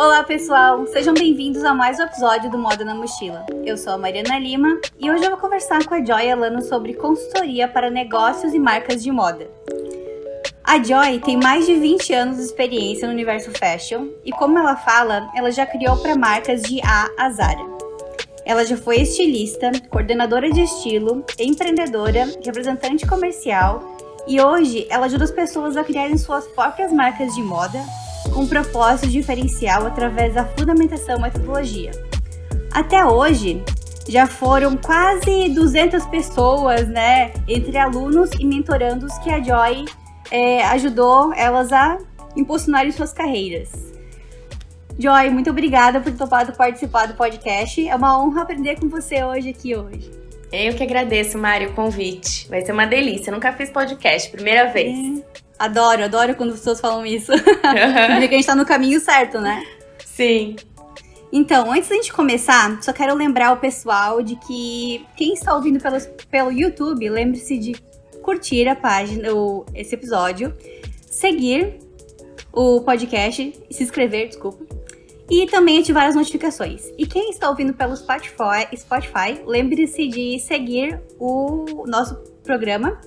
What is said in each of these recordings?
Olá pessoal, sejam bem-vindos a mais um episódio do Moda na Mochila. Eu sou a Mariana Lima e hoje eu vou conversar com a Joy Alano sobre consultoria para negócios e marcas de moda. A Joy tem mais de 20 anos de experiência no universo fashion e, como ela fala, ela já criou para marcas de A a Zara. Ela já foi estilista, coordenadora de estilo, empreendedora, representante comercial e hoje ela ajuda as pessoas a criarem suas próprias marcas de moda com um propósito diferencial através da fundamentação metodologia. Até hoje, já foram quase 200 pessoas, né, entre alunos e mentorandos que a Joy é, ajudou elas a impulsionarem suas carreiras. Joy, muito obrigada por ter topado participar do podcast. É uma honra aprender com você hoje aqui hoje. Eu que agradeço, Mário, o convite. Vai ser uma delícia. Eu nunca fiz podcast, primeira vez. É. Adoro, adoro quando as pessoas falam isso. Porque a gente tá no caminho certo, né? Sim. Então, antes da gente começar, só quero lembrar o pessoal de que quem está ouvindo pelo, pelo YouTube, lembre-se de curtir a página, o, esse episódio, seguir o podcast, se inscrever, desculpa, e também ativar as notificações. E quem está ouvindo pelo Spotify, Spotify lembre-se de seguir o nosso programa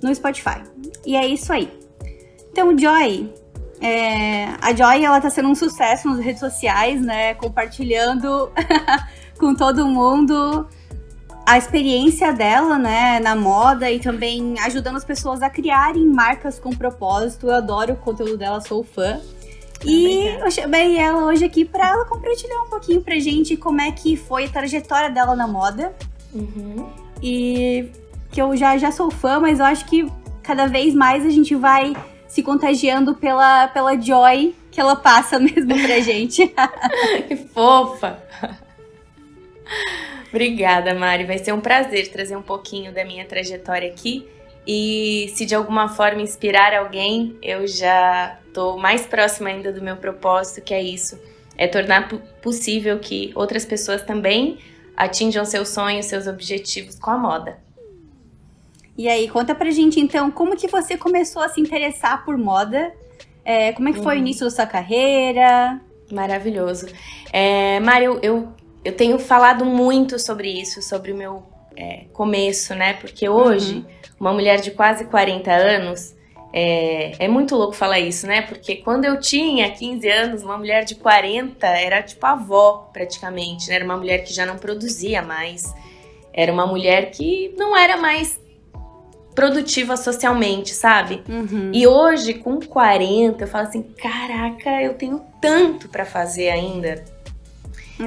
no Spotify. E é isso aí. Então, Joy, é, a Joy ela tá sendo um sucesso nas redes sociais, né? Compartilhando com todo mundo a experiência dela, né, na moda e também ajudando as pessoas a criarem marcas com propósito. Eu adoro o conteúdo dela, sou fã. E eu chamei ela hoje aqui para ela compartilhar um pouquinho pra gente como é que foi a trajetória dela na moda. Uhum. E que eu já, já sou fã, mas eu acho que cada vez mais a gente vai se contagiando pela, pela joy que ela passa mesmo pra gente. que fofa! Obrigada, Mari. Vai ser um prazer trazer um pouquinho da minha trajetória aqui. E se de alguma forma inspirar alguém, eu já estou mais próxima ainda do meu propósito, que é isso: é tornar possível que outras pessoas também atinjam seus sonhos, seus objetivos com a moda. E aí, conta pra gente então, como que você começou a se interessar por moda? É, como é que foi o uhum. início da sua carreira? Maravilhoso. É, Mário, eu, eu tenho falado muito sobre isso, sobre o meu é, começo, né? Porque hoje, uhum. uma mulher de quase 40 anos, é, é, muito louco falar isso, né? Porque quando eu tinha 15 anos, uma mulher de 40 era tipo avó, praticamente, né? Era uma mulher que já não produzia mais. Era uma mulher que não era mais produtiva socialmente, sabe? Uhum. E hoje, com 40, eu falo assim: caraca, eu tenho tanto para fazer ainda.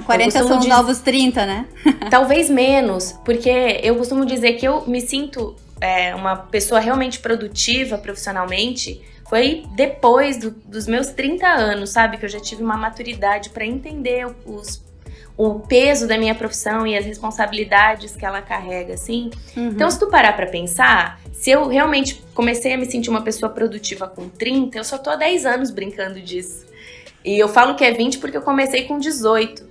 40 são os novos 30, né? Talvez menos, porque eu costumo dizer que eu me sinto é, uma pessoa realmente produtiva profissionalmente. Foi depois do, dos meus 30 anos, sabe? Que eu já tive uma maturidade para entender os o peso da minha profissão e as responsabilidades que ela carrega, assim. Uhum. Então, se tu parar pra pensar, se eu realmente comecei a me sentir uma pessoa produtiva com 30, eu só tô há 10 anos brincando disso. E eu falo que é 20 porque eu comecei com 18.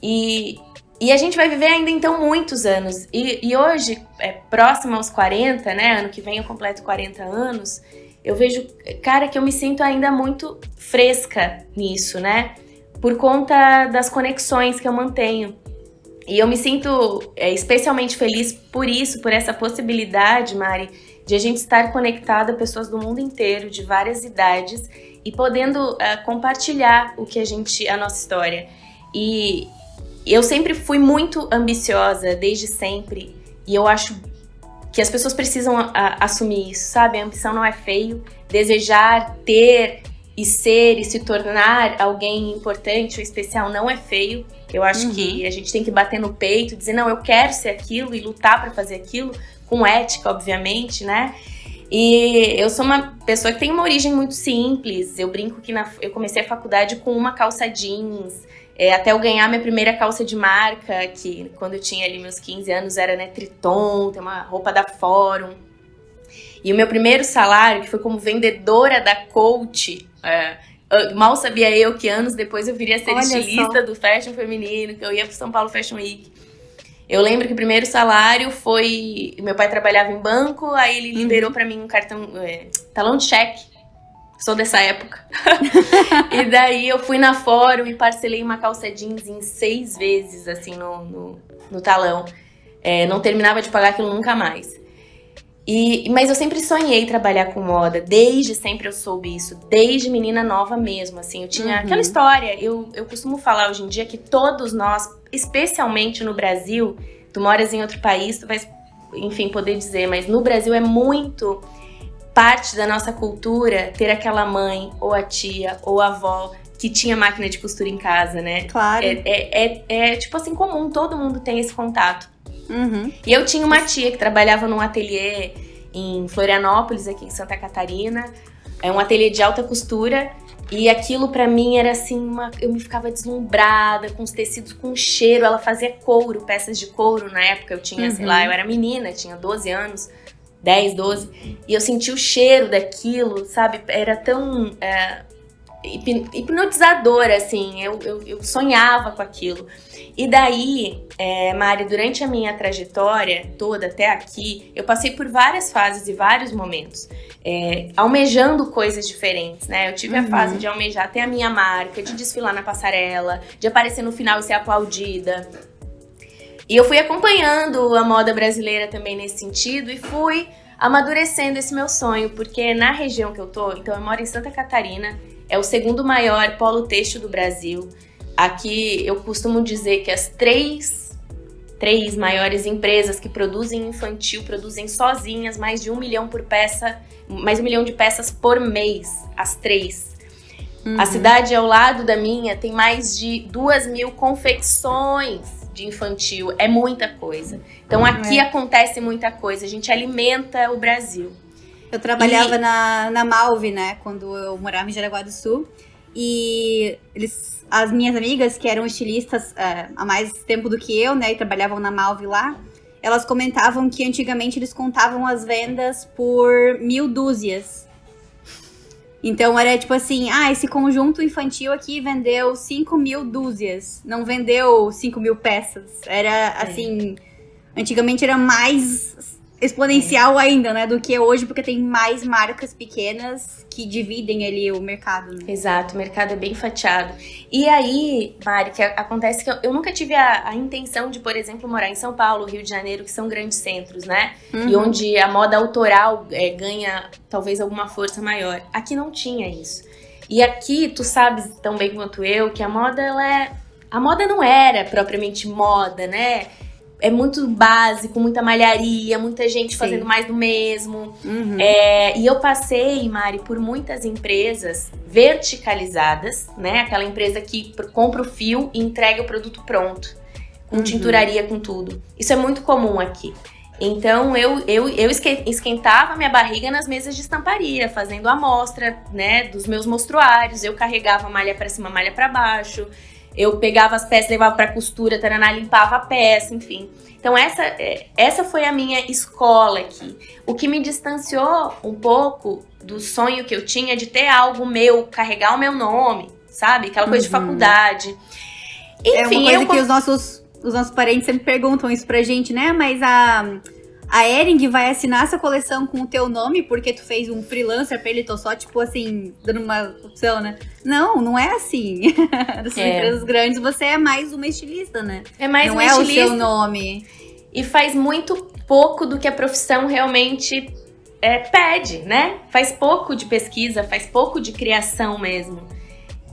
E, e a gente vai viver ainda então muitos anos. E, e hoje, é, próximo aos 40, né? Ano que vem eu completo 40 anos. Eu vejo, cara, que eu me sinto ainda muito fresca nisso, né? Por conta das conexões que eu mantenho. E eu me sinto é, especialmente feliz por isso, por essa possibilidade, Mari, de a gente estar conectada a pessoas do mundo inteiro, de várias idades, e podendo uh, compartilhar o que a gente, a nossa história. E eu sempre fui muito ambiciosa, desde sempre, e eu acho que as pessoas precisam uh, assumir isso, sabe? A ambição não é feio. Desejar ter e ser e se tornar alguém importante ou especial não é feio. Eu acho uhum. que a gente tem que bater no peito, dizer não, eu quero ser aquilo e lutar para fazer aquilo com ética, obviamente, né? E eu sou uma pessoa que tem uma origem muito simples. Eu brinco que na, eu comecei a faculdade com uma calça jeans. É, até eu ganhar minha primeira calça de marca, que quando eu tinha ali meus 15 anos era né, Triton, tem uma roupa da Fórum. E o meu primeiro salário, que foi como vendedora da Coach, é, mal sabia eu que anos depois eu viria a ser Olha estilista só. do fashion feminino, que eu ia pro São Paulo Fashion Week. Eu lembro que o primeiro salário foi. Meu pai trabalhava em banco, aí ele liberou uhum. para mim um cartão. É, talão de cheque. sou dessa época. e daí eu fui na fórum e parcelei uma calça jeans em seis vezes, assim, no, no, no talão. É, não terminava de pagar aquilo nunca mais. E, mas eu sempre sonhei trabalhar com moda, desde sempre eu soube isso, desde menina nova mesmo, assim, eu tinha uhum. aquela história, eu, eu costumo falar hoje em dia que todos nós, especialmente no Brasil, tu moras em outro país, tu vai, enfim, poder dizer, mas no Brasil é muito parte da nossa cultura ter aquela mãe, ou a tia, ou a avó, que tinha máquina de costura em casa, né? Claro. É, é, é, é tipo assim, comum, todo mundo tem esse contato. Uhum. E eu tinha uma tia que trabalhava num ateliê em Florianópolis, aqui em Santa Catarina. É um ateliê de alta costura. E aquilo para mim era assim, uma, eu me ficava deslumbrada com os tecidos com cheiro. Ela fazia couro, peças de couro na época. Eu tinha, uhum. sei lá, eu era menina, tinha 12 anos, 10, 12. E eu senti o cheiro daquilo, sabe? Era tão é, hipnotizadora, assim. Eu, eu, eu sonhava com aquilo. E daí, é, Mari, durante a minha trajetória toda até aqui, eu passei por várias fases e vários momentos, é, almejando coisas diferentes, né? Eu tive uhum. a fase de almejar até a minha marca, de desfilar na passarela, de aparecer no final e ser aplaudida. E eu fui acompanhando a moda brasileira também nesse sentido e fui amadurecendo esse meu sonho, porque na região que eu tô, então eu moro em Santa Catarina, é o segundo maior polo têxtil do Brasil. Aqui eu costumo dizer que as três, três maiores empresas que produzem infantil produzem sozinhas mais de um milhão por peça, mais um milhão de peças por mês, as três. Uhum. A cidade ao lado da minha tem mais de duas mil confecções de infantil. É muita coisa. Então aqui é. acontece muita coisa. A gente alimenta o Brasil. Eu trabalhava e... na, na Malve, né? Quando eu morava em Jaraguá do Sul. E eles, as minhas amigas, que eram estilistas é, há mais tempo do que eu, né, e trabalhavam na Malve lá, elas comentavam que antigamente eles contavam as vendas por mil dúzias. Então era tipo assim, ah, esse conjunto infantil aqui vendeu 5 mil dúzias, não vendeu 5 mil peças. Era é. assim, antigamente era mais exponencial ainda, né, do que hoje, porque tem mais marcas pequenas que dividem ali o mercado. Né? Exato, o mercado é bem fatiado. E aí, Mari, que acontece que eu, eu nunca tive a, a, intenção de, por exemplo, morar em São Paulo, Rio de Janeiro, que são grandes centros, né? Uhum. E onde a moda autoral é, ganha talvez alguma força maior. Aqui não tinha isso. E aqui, tu sabes tão bem quanto eu que a moda, ela é. A moda não era propriamente moda, né? É muito básico, muita malharia, muita gente Sim. fazendo mais do mesmo. Uhum. É, e eu passei, Mari, por muitas empresas verticalizadas, né? Aquela empresa que compra o fio e entrega o produto pronto, com uhum. tinturaria, com tudo. Isso é muito comum aqui. Então eu, eu, eu esquentava minha barriga nas mesas de estamparia, fazendo amostra, né, dos meus mostruários. Eu carregava malha para cima, malha para baixo. Eu pegava as peças, levava para costura, taraná, limpava a peça, enfim. Então essa, é, essa foi a minha escola aqui. O que me distanciou um pouco do sonho que eu tinha de ter algo meu, carregar o meu nome, sabe? Aquela coisa uhum. de faculdade. Enfim, é uma coisa eu... que os nossos, os nossos parentes sempre perguntam isso pra gente, né? Mas a a Ering vai assinar essa coleção com o teu nome porque tu fez um freelancer pra ele, tô só, tipo assim, dando uma opção, né? Não, não é assim. Das é. empresas grandes, você é mais uma estilista, né? É mais não uma é estilista. Não é o seu nome. E faz muito pouco do que a profissão realmente é, pede, né? Faz pouco de pesquisa, faz pouco de criação mesmo.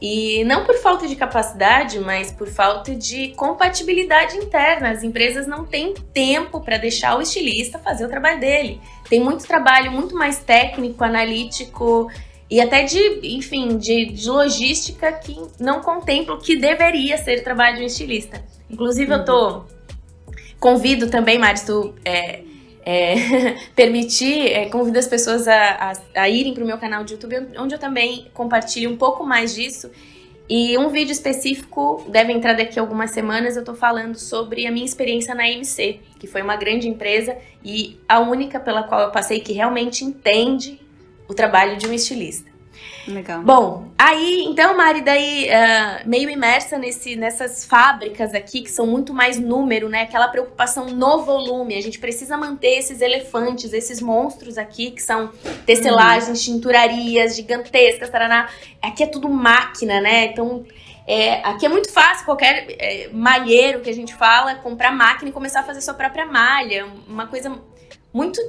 E não por falta de capacidade, mas por falta de compatibilidade interna. As empresas não têm tempo para deixar o estilista fazer o trabalho dele. Tem muito trabalho muito mais técnico, analítico e até de, enfim, de, de logística que não contempla o que deveria ser o trabalho de um estilista. Inclusive, uhum. eu tô. Convido também, Maris, tu é, é, permitir, é, convido as pessoas a, a, a irem para o meu canal de YouTube, onde eu também compartilho um pouco mais disso. E um vídeo específico deve entrar daqui a algumas semanas. Eu estou falando sobre a minha experiência na MC, que foi uma grande empresa e a única pela qual eu passei que realmente entende o trabalho de um estilista. Legal. Bom, aí, então, Mari, daí, uh, meio imersa nesse, nessas fábricas aqui, que são muito mais número, né? Aquela preocupação no volume. A gente precisa manter esses elefantes, esses monstros aqui, que são tecelagens, uhum. tinturarias gigantescas, taraná. Aqui é tudo máquina, né? Então, é, aqui é muito fácil qualquer é, malheiro que a gente fala comprar máquina e começar a fazer sua própria malha. Uma coisa muito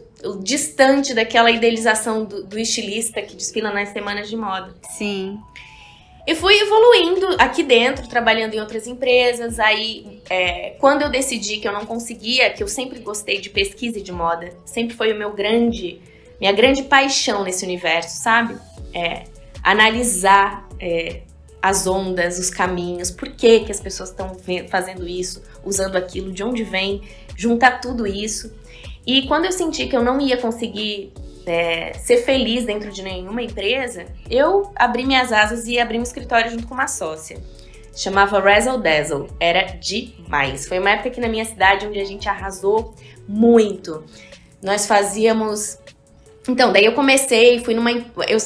distante daquela idealização do, do, estilista que desfila nas semanas de moda. Sim. E fui evoluindo aqui dentro, trabalhando em outras empresas. Aí, é, quando eu decidi que eu não conseguia, que eu sempre gostei de pesquisa e de moda, sempre foi o meu grande, minha grande paixão nesse universo, sabe? É, analisar é, as ondas, os caminhos, por que, que as pessoas estão fazendo isso, usando aquilo, de onde vem, juntar tudo isso. E quando eu senti que eu não ia conseguir é, ser feliz dentro de nenhuma empresa, eu abri minhas asas e abri um escritório junto com uma sócia. Chamava Razzle Dazzle. Era demais. Foi uma época aqui na minha cidade onde a gente arrasou muito. Nós fazíamos. Então, daí eu comecei, fui numa. Eu,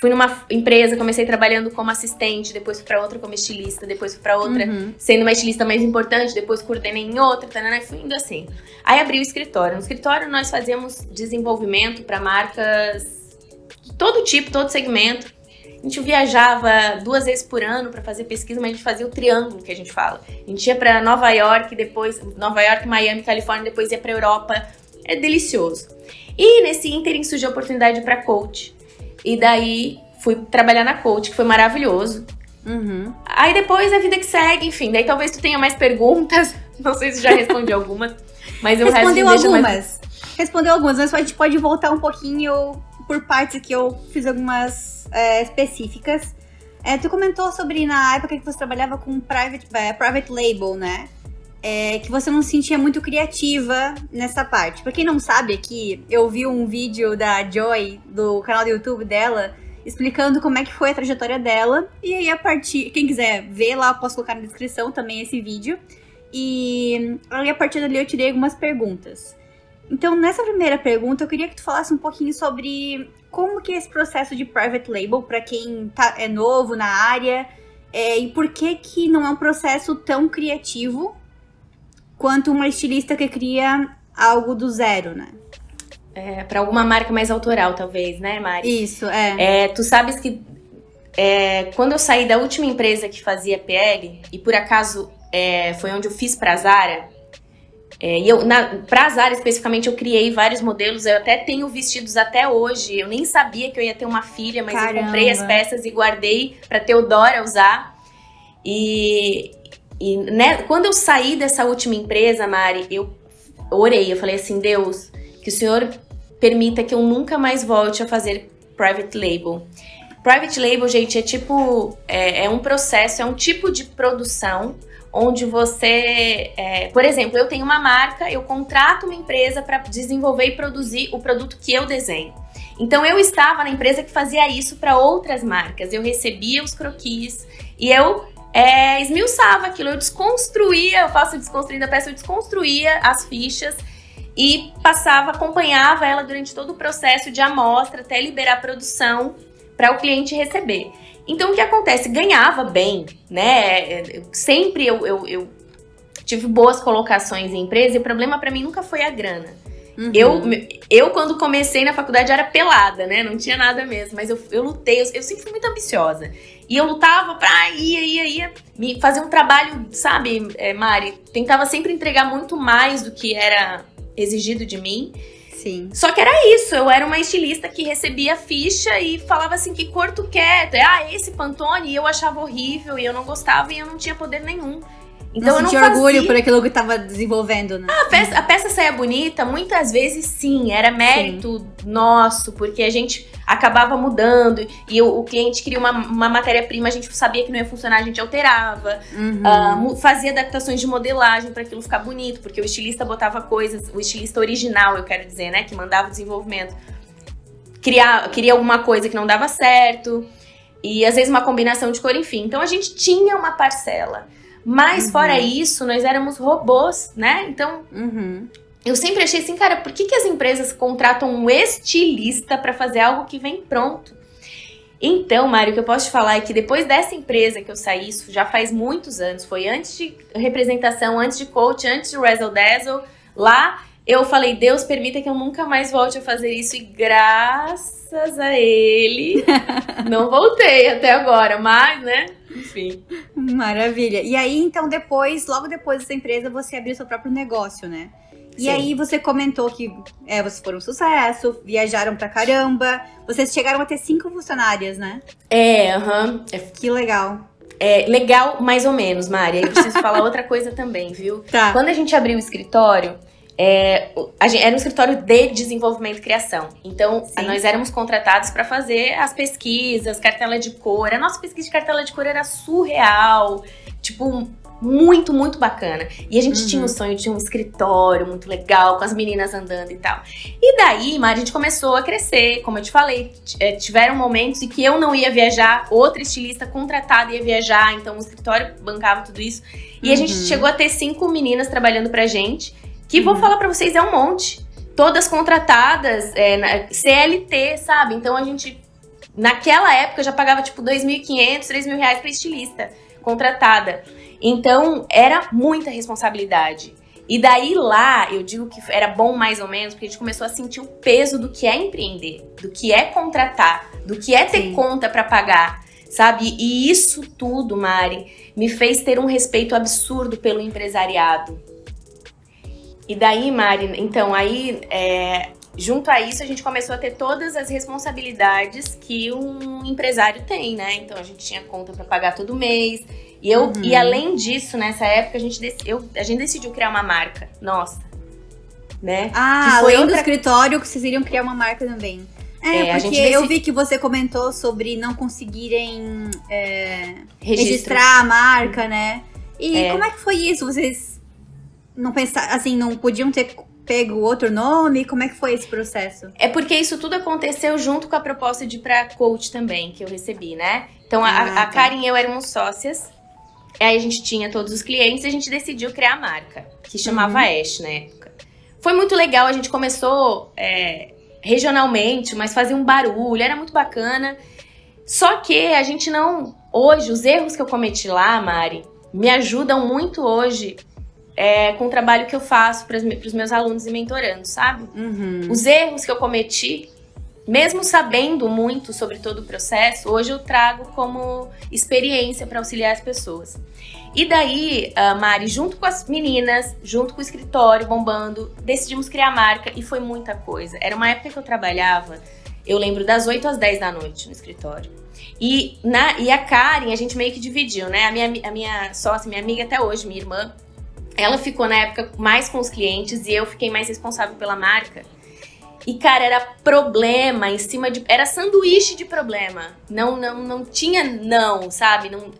fui numa empresa, comecei trabalhando como assistente, depois fui pra outra como estilista, depois fui pra outra uhum. sendo uma estilista mais importante, depois coordenei em outra, tá, e fui indo assim. Aí abri o escritório. No escritório nós fazíamos desenvolvimento para marcas de todo tipo, todo segmento. A gente viajava duas vezes por ano para fazer pesquisa, mas a gente fazia o triângulo que a gente fala. A gente ia para Nova York, depois Nova York, Miami, Califórnia, depois ia para Europa. É delicioso. E nesse ínterim surgiu a oportunidade para coach. E daí fui trabalhar na coach, que foi maravilhoso. Uhum. Aí depois a vida que segue, enfim. Daí talvez tu tenha mais perguntas. Não sei se já respondi algumas. Mas eu Respondeu algumas. Mais... Respondeu algumas, mas a gente pode voltar um pouquinho por partes que eu fiz algumas é, específicas. É, tu comentou sobre na época que você trabalhava com private, é, private label, né? É, que você não se sentia muito criativa nessa parte. Pra quem não sabe aqui, eu vi um vídeo da Joy, do canal do YouTube dela, explicando como é que foi a trajetória dela. E aí, a partir. Quem quiser ver lá, eu posso colocar na descrição também esse vídeo. E aí, a partir dali, eu tirei algumas perguntas. Então, nessa primeira pergunta, eu queria que tu falasse um pouquinho sobre como que é esse processo de private label, para quem tá, é novo na área, é, e por que que não é um processo tão criativo quanto uma estilista que cria algo do zero, né? É, para alguma marca mais autoral, talvez, né, Mari? Isso, é. é tu sabes que é, quando eu saí da última empresa que fazia PL, e por acaso é, foi onde eu fiz pra Zara, é, e eu, na, pra Zara especificamente, eu criei vários modelos, eu até tenho vestidos até hoje. Eu nem sabia que eu ia ter uma filha, mas Caramba. eu comprei as peças e guardei pra Teodora usar. E, e né, quando eu saí dessa última empresa, Mari, eu orei, eu falei assim, Deus, que o Senhor permita que eu nunca mais volte a fazer private label. Private label, gente, é tipo, é, é um processo, é um tipo de produção onde você, é, por exemplo, eu tenho uma marca, eu contrato uma empresa para desenvolver e produzir o produto que eu desenho. Então eu estava na empresa que fazia isso para outras marcas. Eu recebia os croquis e eu é, esmiuçava aquilo, eu desconstruía, eu faço desconstruindo a peça, eu desconstruía as fichas e passava, acompanhava ela durante todo o processo de amostra até liberar a produção para o cliente receber. Então o que acontece? Ganhava bem, né? Sempre eu, eu, eu tive boas colocações em empresa e o problema para mim nunca foi a grana. Uhum. Eu, eu, quando comecei na faculdade, era pelada, né? Não tinha nada mesmo. Mas eu, eu lutei, eu, eu sempre fui muito ambiciosa. E eu lutava pra ir, ia, ia, me fazer um trabalho, sabe, é, Mari? Tentava sempre entregar muito mais do que era exigido de mim. Sim. Só que era isso, eu era uma estilista que recebia ficha e falava assim, que cor tu quer? Ah, esse Pantone, e eu achava horrível, e eu não gostava, e eu não tinha poder nenhum. Então não eu não fazia... orgulho por aquilo que estava desenvolvendo, né? Ah, a peça, a peça saia bonita, muitas vezes sim, era mérito sim. nosso, porque a gente acabava mudando e o, o cliente queria uma, uma matéria-prima, a gente sabia que não ia funcionar, a gente alterava, uhum. uh, fazia adaptações de modelagem para aquilo ficar bonito, porque o estilista botava coisas, o estilista original, eu quero dizer, né, que mandava o desenvolvimento, queria, queria alguma coisa que não dava certo, e às vezes uma combinação de cor, enfim. Então a gente tinha uma parcela. Mas uhum. fora isso, nós éramos robôs, né? Então, uhum. eu sempre achei assim, cara, por que, que as empresas contratam um estilista para fazer algo que vem pronto? Então, Mário, o que eu posso te falar é que depois dessa empresa que eu saí, isso já faz muitos anos, foi antes de representação, antes de coach, antes de Razzle Dazzle, lá eu falei, Deus permita que eu nunca mais volte a fazer isso e graças a ele não voltei até agora, mas, né? Enfim. Maravilha. E aí, então, depois, logo depois dessa empresa, você abriu seu próprio negócio, né? E Sim. aí você comentou que é, vocês foram um sucesso, viajaram pra caramba. Vocês chegaram a ter cinco funcionárias, né? É, aham. Uhum. Que legal. É, legal, mais ou menos, Mari. Eu preciso falar outra coisa também, viu? Tá. Quando a gente abriu o escritório, é, gente, era um escritório de desenvolvimento e criação. Então, Sim. nós éramos contratados para fazer as pesquisas, cartela de cor. A nossa pesquisa de cartela de cor era surreal. Tipo, muito, muito bacana. E a gente uhum. tinha o sonho de um escritório muito legal, com as meninas andando e tal. E daí, Mari, a gente começou a crescer, como eu te falei, é, tiveram momentos em que eu não ia viajar, outra estilista contratada ia viajar, então o escritório bancava tudo isso. E uhum. a gente uhum. chegou a ter cinco meninas trabalhando pra gente, que uhum. vou falar pra vocês, é um monte. Todas contratadas, é, na, CLT, sabe? Então a gente, naquela época, já pagava tipo 2.500, 3.000 reais pra estilista contratada. Então, era muita responsabilidade. E daí lá, eu digo que era bom mais ou menos, porque a gente começou a sentir o peso do que é empreender, do que é contratar, do que é ter Sim. conta para pagar, sabe? E isso tudo, Mari, me fez ter um respeito absurdo pelo empresariado. E daí, Mari, então, aí, é, junto a isso, a gente começou a ter todas as responsabilidades que um empresário tem, né? Então, a gente tinha conta para pagar todo mês, e, eu, uhum. e além disso, nessa época, a gente, eu, a gente decidiu criar uma marca. Nossa. Né? Ah, que foi além outra... do escritório, que vocês iriam criar uma marca também. É, é porque eu vi que você comentou sobre não conseguirem é, registrar a marca, né? E é. como é que foi isso? Vocês não pensaram, assim, não podiam ter pego outro nome? Como é que foi esse processo? É porque isso tudo aconteceu junto com a proposta de ir pra coach também, que eu recebi, né? Então, ah, a, a tá. Karen e eu éramos sócias Aí a gente tinha todos os clientes e a gente decidiu criar a marca, que chamava uhum. Ash na época. Foi muito legal, a gente começou é, regionalmente, mas fazia um barulho, era muito bacana. Só que a gente não. Hoje, os erros que eu cometi lá, Mari, me ajudam muito hoje é, com o trabalho que eu faço para os meus alunos e mentorandos, sabe? Uhum. Os erros que eu cometi mesmo sabendo muito sobre todo o processo, hoje eu trago como experiência para auxiliar as pessoas. E daí, a Mari, junto com as meninas, junto com o escritório bombando, decidimos criar a marca e foi muita coisa. Era uma época que eu trabalhava, eu lembro, das 8 às 10 da noite no escritório. E, na, e a Karen, a gente meio que dividiu, né? A minha, a minha sócia, minha amiga até hoje, minha irmã, ela ficou na época mais com os clientes e eu fiquei mais responsável pela marca. E, cara, era problema em cima de. Era sanduíche de problema. Não, não, não tinha não, sabe? Não...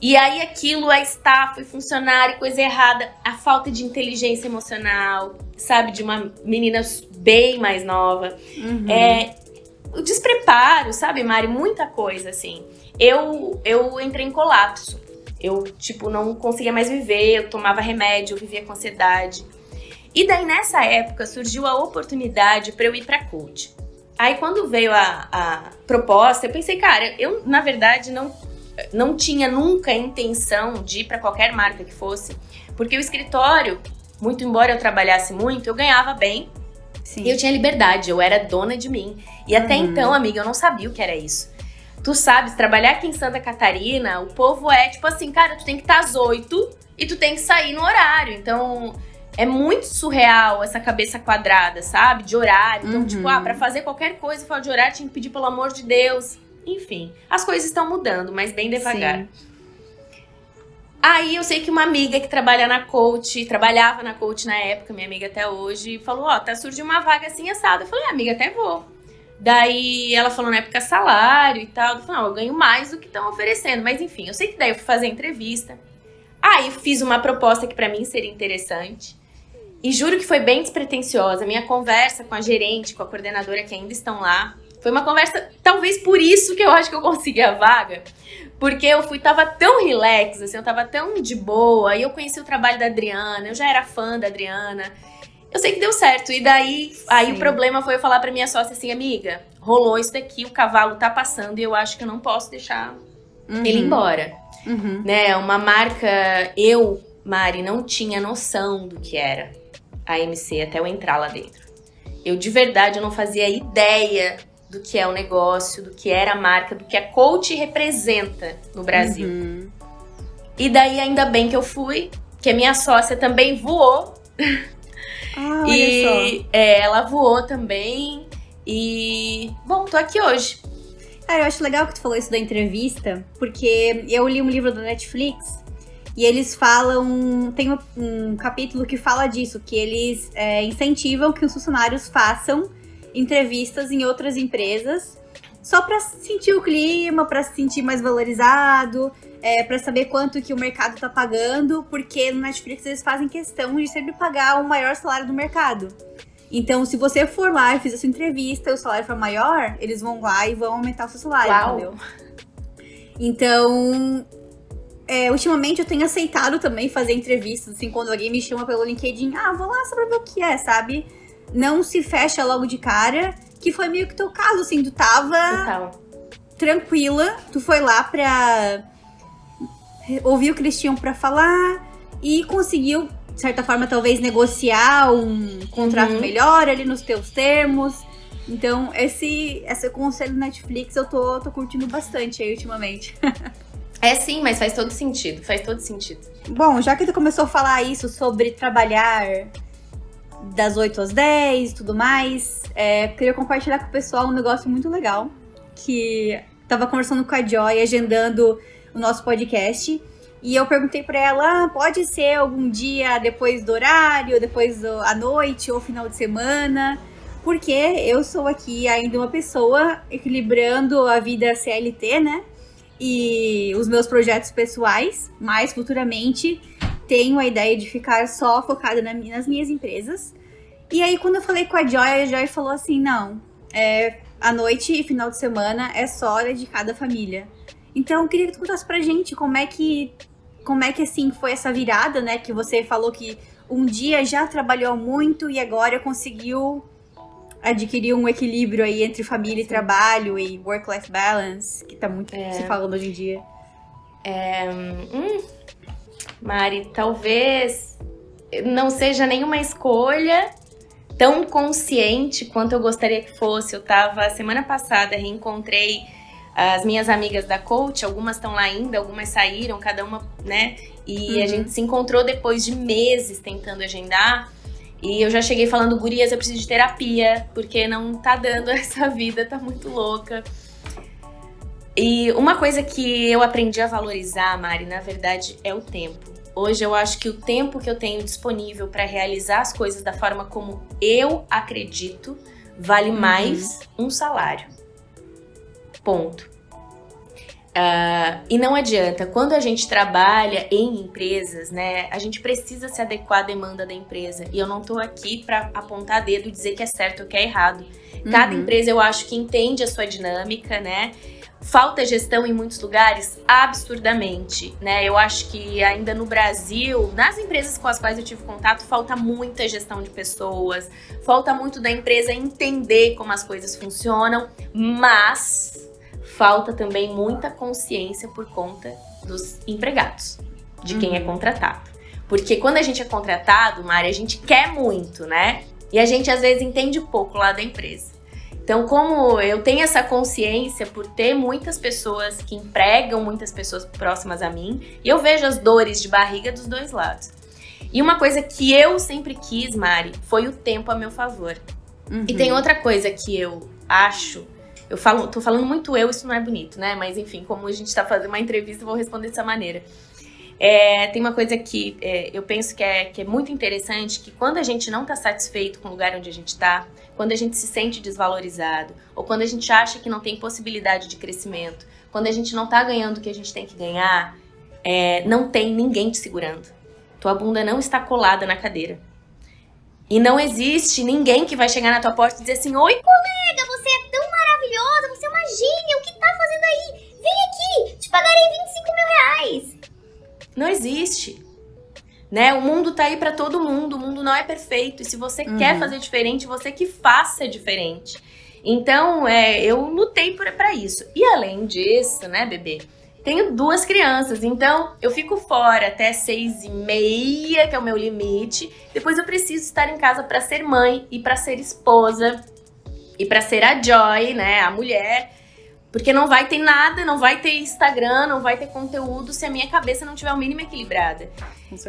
E aí aquilo, a estafa, funcionário, coisa errada, a falta de inteligência emocional, sabe? De uma menina bem mais nova. Uhum. É, o despreparo, sabe, Mari? Muita coisa, assim. Eu, eu entrei em colapso. Eu, tipo, não conseguia mais viver, eu tomava remédio, eu vivia com ansiedade. E daí nessa época surgiu a oportunidade para eu ir para coach. Aí quando veio a, a proposta, eu pensei, cara, eu na verdade não não tinha nunca a intenção de ir para qualquer marca que fosse, porque o escritório, muito embora eu trabalhasse muito, eu ganhava bem. Sim. E eu tinha liberdade, eu era dona de mim. E até uhum. então, amiga, eu não sabia o que era isso. Tu sabes, trabalhar aqui em Santa Catarina, o povo é tipo assim, cara, tu tem que estar às oito e tu tem que sair no horário. Então, é muito surreal essa cabeça quadrada, sabe? De horário. Então, tipo, uhum. tipo, ah, pra fazer qualquer coisa fora de horário, tinha que pedir pelo amor de Deus. Enfim, as coisas estão mudando, mas bem devagar. Sim. Aí eu sei que uma amiga que trabalha na coach, trabalhava na coach na época, minha amiga até hoje, falou: Ó, oh, tá surgindo uma vaga assim assada. Eu falei: ah, amiga, até vou. Daí ela falou na época salário e tal. Eu falei: não, eu ganho mais do que estão oferecendo. Mas enfim, eu sei que daí eu fui fazer entrevista. Aí fiz uma proposta que para mim seria interessante. E juro que foi bem despretensiosa. Minha conversa com a gerente, com a coordenadora que ainda estão lá, foi uma conversa, talvez por isso que eu acho que eu consegui a vaga. Porque eu fui, tava tão relax, assim, eu tava tão de boa. E eu conheci o trabalho da Adriana, eu já era fã da Adriana. Eu sei que deu certo. E daí, aí o problema foi eu falar pra minha sócia assim, amiga, rolou isso daqui, o cavalo tá passando e eu acho que eu não posso deixar uhum. ele embora. Uhum. Né? Uma marca, eu, Mari, não tinha noção do que era a MC até eu entrar lá dentro. Eu de verdade eu não fazia ideia do que é o negócio, do que era a marca, do que a coach representa no Brasil. Uhum. E daí ainda bem que eu fui, que a minha sócia também voou. Ah, e é, ela voou também. E bom, tô aqui hoje. Cara, eu acho legal que tu falou isso da entrevista, porque eu li um livro da Netflix e eles falam. Tem um, um capítulo que fala disso, que eles é, incentivam que os funcionários façam entrevistas em outras empresas só para sentir o clima, para se sentir mais valorizado, é, para saber quanto que o mercado tá pagando, porque no Netflix eles fazem questão de sempre pagar o maior salário do mercado. Então, se você for lá e fizer sua entrevista e o salário for maior, eles vão lá e vão aumentar o seu salário, Uau. entendeu? Então, é, ultimamente eu tenho aceitado também fazer entrevistas, assim, quando alguém me chama pelo LinkedIn, ah, vou lá só pra ver o que é, sabe? Não se fecha logo de cara, que foi meio que teu caso, assim, tu tava Total. tranquila, tu foi lá pra ouvir o Cristian pra falar e conseguiu de certa forma, talvez negociar um contrato uhum. melhor ali nos teus termos. Então, esse, esse conselho Netflix eu tô, tô curtindo bastante aí ultimamente. é sim, mas faz todo sentido, faz todo sentido. Bom, já que tu começou a falar isso sobre trabalhar das 8 às 10 e tudo mais, é, queria compartilhar com o pessoal um negócio muito legal que tava conversando com a Joy, agendando o nosso podcast. E eu perguntei para ela, ah, pode ser algum dia depois do horário, depois à noite ou final de semana, porque eu sou aqui ainda uma pessoa equilibrando a vida CLT, né? E os meus projetos pessoais, mas futuramente tenho a ideia de ficar só focada na, nas minhas empresas. E aí, quando eu falei com a Joy, a Joy falou assim: não, é, a noite e final de semana é só dedicada à família. Então, eu queria que tu contasse pra gente como é que como é que assim foi essa virada, né? Que você falou que um dia já trabalhou muito e agora conseguiu adquirir um equilíbrio aí entre família e trabalho e work-life balance, que tá muito é. se falando hoje em dia. É, hum, Mari, talvez não seja nenhuma escolha tão consciente quanto eu gostaria que fosse. Eu tava semana passada reencontrei as minhas amigas da coach, algumas estão lá ainda, algumas saíram, cada uma, né? E uhum. a gente se encontrou depois de meses tentando agendar. E eu já cheguei falando, gurias, eu preciso de terapia, porque não tá dando essa vida, tá muito louca. E uma coisa que eu aprendi a valorizar, Mari, na verdade, é o tempo. Hoje eu acho que o tempo que eu tenho disponível para realizar as coisas da forma como eu acredito vale uhum. mais um salário. Ponto. Uh, e não adianta, quando a gente trabalha em empresas, né, a gente precisa se adequar à demanda da empresa. E eu não tô aqui para apontar dedo e dizer que é certo ou que é errado. Cada uhum. empresa eu acho que entende a sua dinâmica, né? Falta gestão em muitos lugares? Absurdamente, né? Eu acho que ainda no Brasil, nas empresas com as quais eu tive contato, falta muita gestão de pessoas, falta muito da empresa entender como as coisas funcionam, mas falta também muita consciência por conta dos empregados, de quem é uhum. contratado. Porque quando a gente é contratado, Mari, a gente quer muito, né? E a gente às vezes entende pouco lá da empresa. Então, como eu tenho essa consciência por ter muitas pessoas que empregam muitas pessoas próximas a mim, e eu vejo as dores de barriga dos dois lados. E uma coisa que eu sempre quis, Mari, foi o tempo a meu favor. Uhum. E tem outra coisa que eu acho eu falo, tô falando muito eu, isso não é bonito, né? Mas enfim, como a gente tá fazendo uma entrevista, eu vou responder dessa maneira. É, tem uma coisa que é, eu penso que é, que é muito interessante, que quando a gente não tá satisfeito com o lugar onde a gente tá, quando a gente se sente desvalorizado, ou quando a gente acha que não tem possibilidade de crescimento, quando a gente não tá ganhando o que a gente tem que ganhar, é, não tem ninguém te segurando. Tua bunda não está colada na cadeira. E não existe ninguém que vai chegar na tua porta e dizer assim: Oi, colega, você é tão maravilhosa, você é uma gênia, o que tá fazendo aí? Vem aqui, te pagarei 25 mil reais. Não existe. Né? O mundo tá aí para todo mundo, o mundo não é perfeito. E se você uhum. quer fazer diferente, você que faça diferente. Então, é, eu lutei para isso. E além disso, né, bebê? Tenho duas crianças, então eu fico fora até seis e meia, que é o meu limite. Depois eu preciso estar em casa para ser mãe e para ser esposa e para ser a Joy, né, a mulher. Porque não vai ter nada, não vai ter Instagram, não vai ter conteúdo se a minha cabeça não tiver o mínimo equilibrada.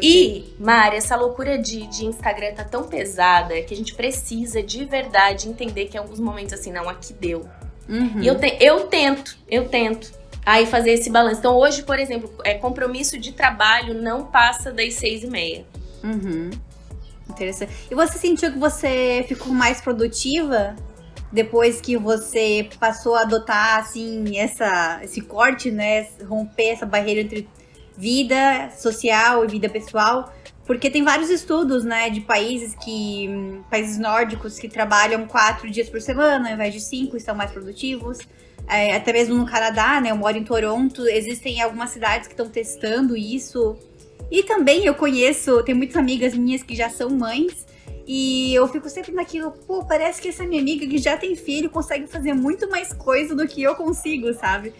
E, Mari, essa loucura de, de Instagram tá tão pesada que a gente precisa de verdade entender que em alguns momentos assim, não, aqui deu. Uhum. E eu, te, eu tento, eu tento aí fazer esse balanço. Então, hoje, por exemplo, é, compromisso de trabalho não passa das seis e meia. Uhum. Interessante. E você sentiu que você ficou mais produtiva depois que você passou a adotar assim essa esse corte, né, romper essa barreira entre vida social e vida pessoal, porque tem vários estudos, né, de países que países nórdicos que trabalham quatro dias por semana ao invés de cinco, estão mais produtivos. É, até mesmo no Canadá, né, eu moro em Toronto, existem algumas cidades que estão testando isso. E também eu conheço, tem muitas amigas minhas que já são mães e eu fico sempre naquilo, pô, parece que essa minha amiga que já tem filho consegue fazer muito mais coisa do que eu consigo, sabe?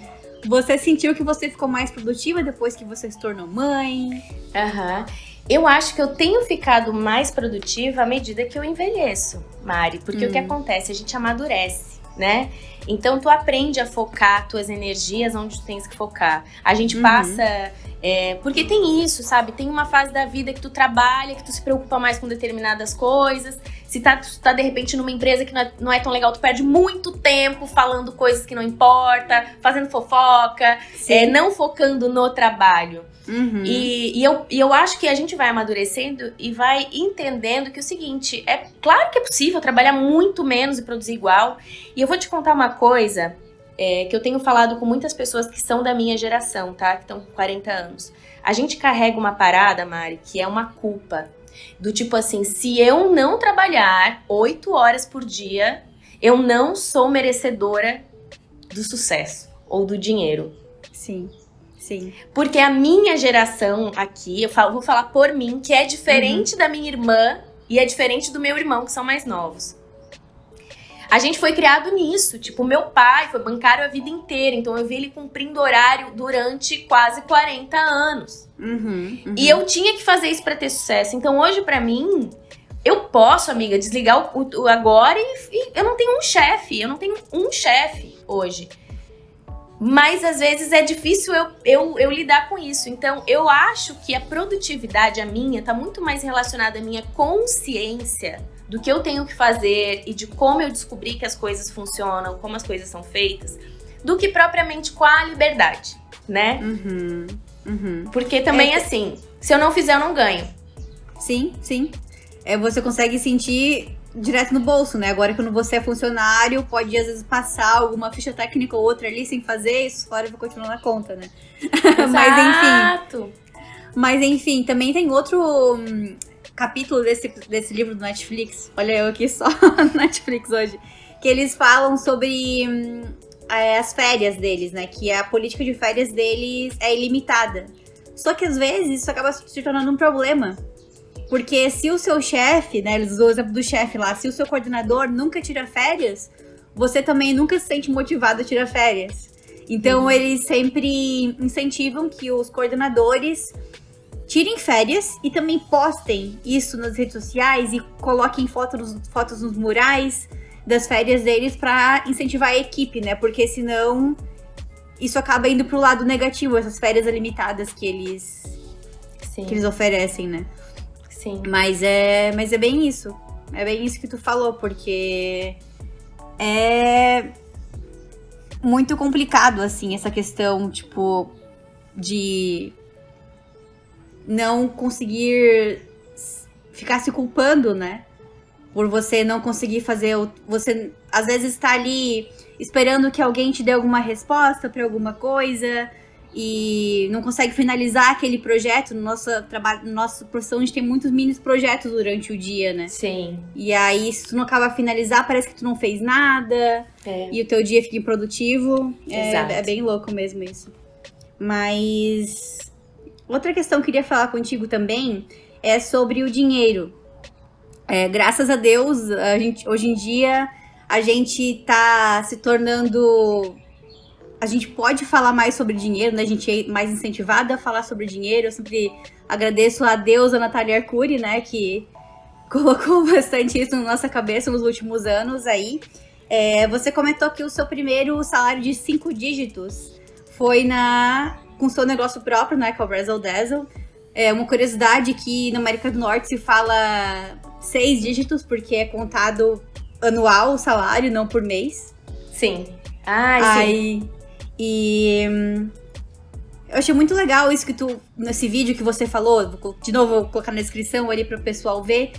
Você sentiu que você ficou mais produtiva depois que você se tornou mãe? Aham. Uhum. Eu acho que eu tenho ficado mais produtiva à medida que eu envelheço, Mari, porque hum. o que hum. acontece? A gente amadurece, né? Então tu aprende a focar tuas energias onde tu tens que focar. A gente uhum. passa é, porque tem isso, sabe? Tem uma fase da vida que tu trabalha, que tu se preocupa mais com determinadas coisas. Se tá, tu tá de repente numa empresa que não é, não é tão legal, tu perde muito tempo falando coisas que não importa, fazendo fofoca, é, não focando no trabalho. Uhum. E, e, eu, e eu acho que a gente vai amadurecendo e vai entendendo que o seguinte: é claro que é possível trabalhar muito menos e produzir igual. E eu vou te contar uma coisa é, que eu tenho falado com muitas pessoas que são da minha geração, tá? Que estão com 40 anos. A gente carrega uma parada, Mari, que é uma culpa. Do tipo assim, se eu não trabalhar 8 horas por dia, eu não sou merecedora do sucesso ou do dinheiro. Sim. Sim. Porque a minha geração aqui, eu falo, vou falar por mim, que é diferente uhum. da minha irmã e é diferente do meu irmão, que são mais novos. A gente foi criado nisso. Tipo, meu pai foi bancário a vida inteira. Então eu vi ele cumprindo horário durante quase 40 anos. Uhum, uhum. E eu tinha que fazer isso para ter sucesso. Então hoje, para mim, eu posso, amiga, desligar o, o agora e, e, eu não tenho um chefe. Eu não tenho um chefe hoje. Mas às vezes é difícil eu, eu, eu lidar com isso. Então eu acho que a produtividade, a minha, tá muito mais relacionada à minha consciência do que eu tenho que fazer e de como eu descobri que as coisas funcionam, como as coisas são feitas, do que propriamente com a liberdade, né? Uhum, uhum. Porque também, é, assim, se eu não fizer, eu não ganho. Sim, sim. É, você consegue sentir direto no bolso, né? Agora quando você é funcionário, pode às vezes passar alguma ficha técnica ou outra ali sem fazer, isso fora vai continuar na conta, né? Mas enfim. Mas enfim, também tem outro hum, capítulo desse, desse livro do Netflix, olha eu aqui só no Netflix hoje, que eles falam sobre hum, é, as férias deles, né? Que a política de férias deles é ilimitada. Só que às vezes isso acaba se tornando um problema. Porque se o seu chefe, né? Eles usam o exemplo do chefe lá, se o seu coordenador nunca tira férias, você também nunca se sente motivado a tirar férias. Então uhum. eles sempre incentivam que os coordenadores tirem férias e também postem isso nas redes sociais e coloquem fotos, fotos nos murais das férias deles para incentivar a equipe, né? Porque senão isso acaba indo pro lado negativo, essas férias limitadas que eles Sim. que eles oferecem, né? Sim. Mas é, mas é bem isso. É bem isso que tu falou, porque é muito complicado assim essa questão, tipo, de não conseguir ficar se culpando, né? Por você não conseguir fazer. Você às vezes está ali esperando que alguém te dê alguma resposta para alguma coisa e não consegue finalizar aquele projeto. No nosso trabalho, no nosso profissão, a gente tem muitos mini projetos durante o dia, né? Sim. E aí, se tu não acaba finalizar, parece que tu não fez nada é. e o teu dia fica improdutivo. É, é bem louco mesmo isso. Mas Outra questão que eu queria falar contigo também é sobre o dinheiro. É, graças a Deus, a gente, hoje em dia, a gente tá se tornando. A gente pode falar mais sobre dinheiro, né? A gente é mais incentivada a falar sobre dinheiro. Eu sempre agradeço a Deus, a Natália Arcuri, né? Que colocou bastante isso na nossa cabeça nos últimos anos aí. É, você comentou que o seu primeiro salário de cinco dígitos foi na com seu negócio próprio, né, que é o Brazzle Dazzle. É uma curiosidade que na América do Norte se fala seis dígitos, porque é contado anual o salário, não por mês. Sim. Ah, sim. E eu achei muito legal isso que tu, nesse vídeo que você falou, de novo vou colocar na descrição ali para o pessoal ver,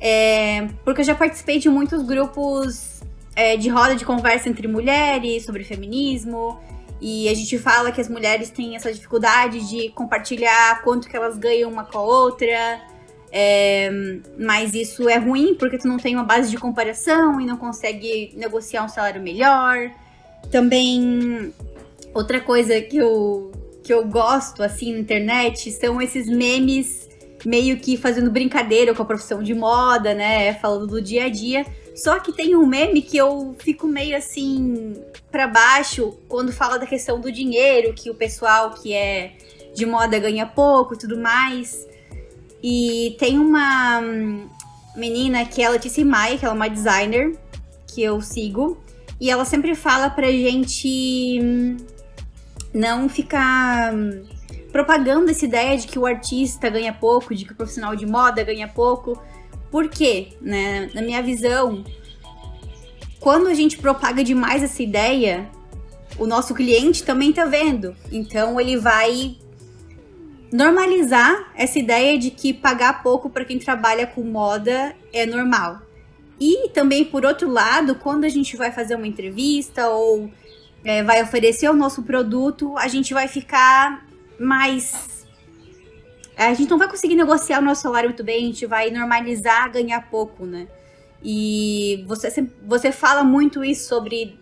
é, porque eu já participei de muitos grupos é, de roda de conversa entre mulheres sobre feminismo, e a gente fala que as mulheres têm essa dificuldade de compartilhar quanto que elas ganham uma com a outra. É, mas isso é ruim porque tu não tem uma base de comparação e não consegue negociar um salário melhor. Também outra coisa que eu, que eu gosto assim na internet são esses memes meio que fazendo brincadeira com a profissão de moda, né? Falando do dia a dia. Só que tem um meme que eu fico meio assim para baixo quando fala da questão do dinheiro, que o pessoal que é de moda ganha pouco e tudo mais. E tem uma menina que é a Letícia Maia, que ela é uma designer que eu sigo, e ela sempre fala pra gente não ficar propagando essa ideia de que o artista ganha pouco, de que o profissional de moda ganha pouco, por quê? Né? Na minha visão, quando a gente propaga demais essa ideia, o nosso cliente também tá vendo. Então ele vai normalizar essa ideia de que pagar pouco para quem trabalha com moda é normal. E também, por outro lado, quando a gente vai fazer uma entrevista ou é, vai oferecer o nosso produto, a gente vai ficar mais a gente não vai conseguir negociar o nosso salário muito bem, a gente vai normalizar ganhar pouco, né? E você, você fala muito isso sobre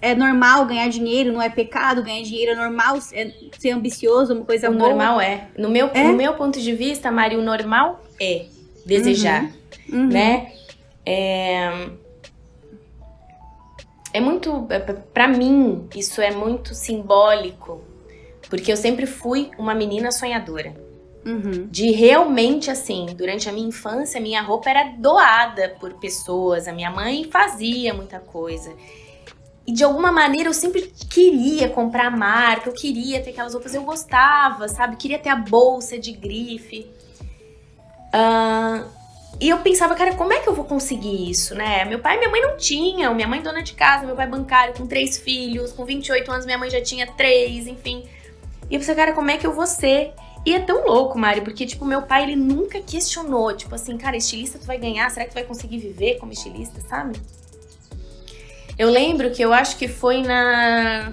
é normal ganhar dinheiro, não é pecado ganhar dinheiro, é normal é ser ambicioso, uma coisa o boa. Normal é. No meu, é? no meu ponto de vista, Mari, o normal é desejar, uhum. Uhum. né? É, é muito, é, para mim, isso é muito simbólico porque eu sempre fui uma menina sonhadora. Uhum. De realmente assim, durante a minha infância, minha roupa era doada por pessoas, a minha mãe fazia muita coisa. E de alguma maneira eu sempre queria comprar marca, eu queria ter aquelas roupas, eu gostava, sabe? Queria ter a bolsa de grife. Uh, e eu pensava, cara, como é que eu vou conseguir isso, né? Meu pai e minha mãe não tinham, minha mãe dona de casa, meu pai bancário com três filhos, com 28 anos minha mãe já tinha três, enfim. E eu pensei, cara, como é que eu vou ser? E é tão louco, Mari, porque, tipo, meu pai, ele nunca questionou, tipo assim, cara, estilista tu vai ganhar? Será que tu vai conseguir viver como estilista, sabe? Eu lembro que eu acho que foi na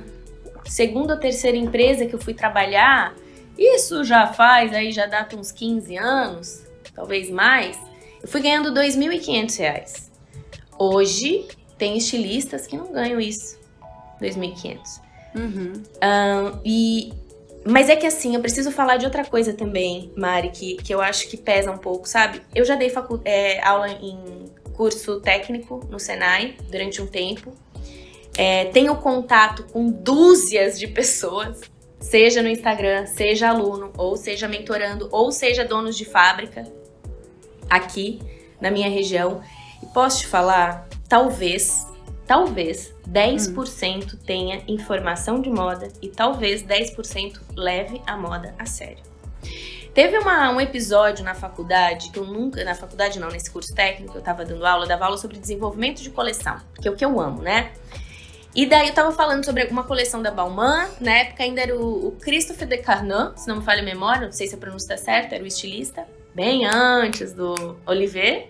segunda ou terceira empresa que eu fui trabalhar, isso já faz, aí já data uns 15 anos, talvez mais, eu fui ganhando R$ 2.500. Hoje, tem estilistas que não ganham isso, R$ 2.500. Uhum. Um, e mas é que assim, eu preciso falar de outra coisa também, Mari, que, que eu acho que pesa um pouco, sabe? Eu já dei é, aula em curso técnico no Senai durante um tempo. É, tenho contato com dúzias de pessoas, seja no Instagram, seja aluno, ou seja mentorando, ou seja donos de fábrica aqui na minha região. E posso te falar, talvez talvez 10% hum. tenha informação de moda e talvez 10% leve a moda a sério. Teve uma, um episódio na faculdade, que eu nunca, na faculdade não, nesse curso técnico eu tava dando aula, eu dava aula sobre desenvolvimento de coleção, que é o que eu amo, né? E daí eu tava falando sobre uma coleção da Balmain, na época ainda era o, o Christophe de Carnot, se não me falha a memória, não sei se a pronúncia tá certa, era o estilista, bem antes do Oliver.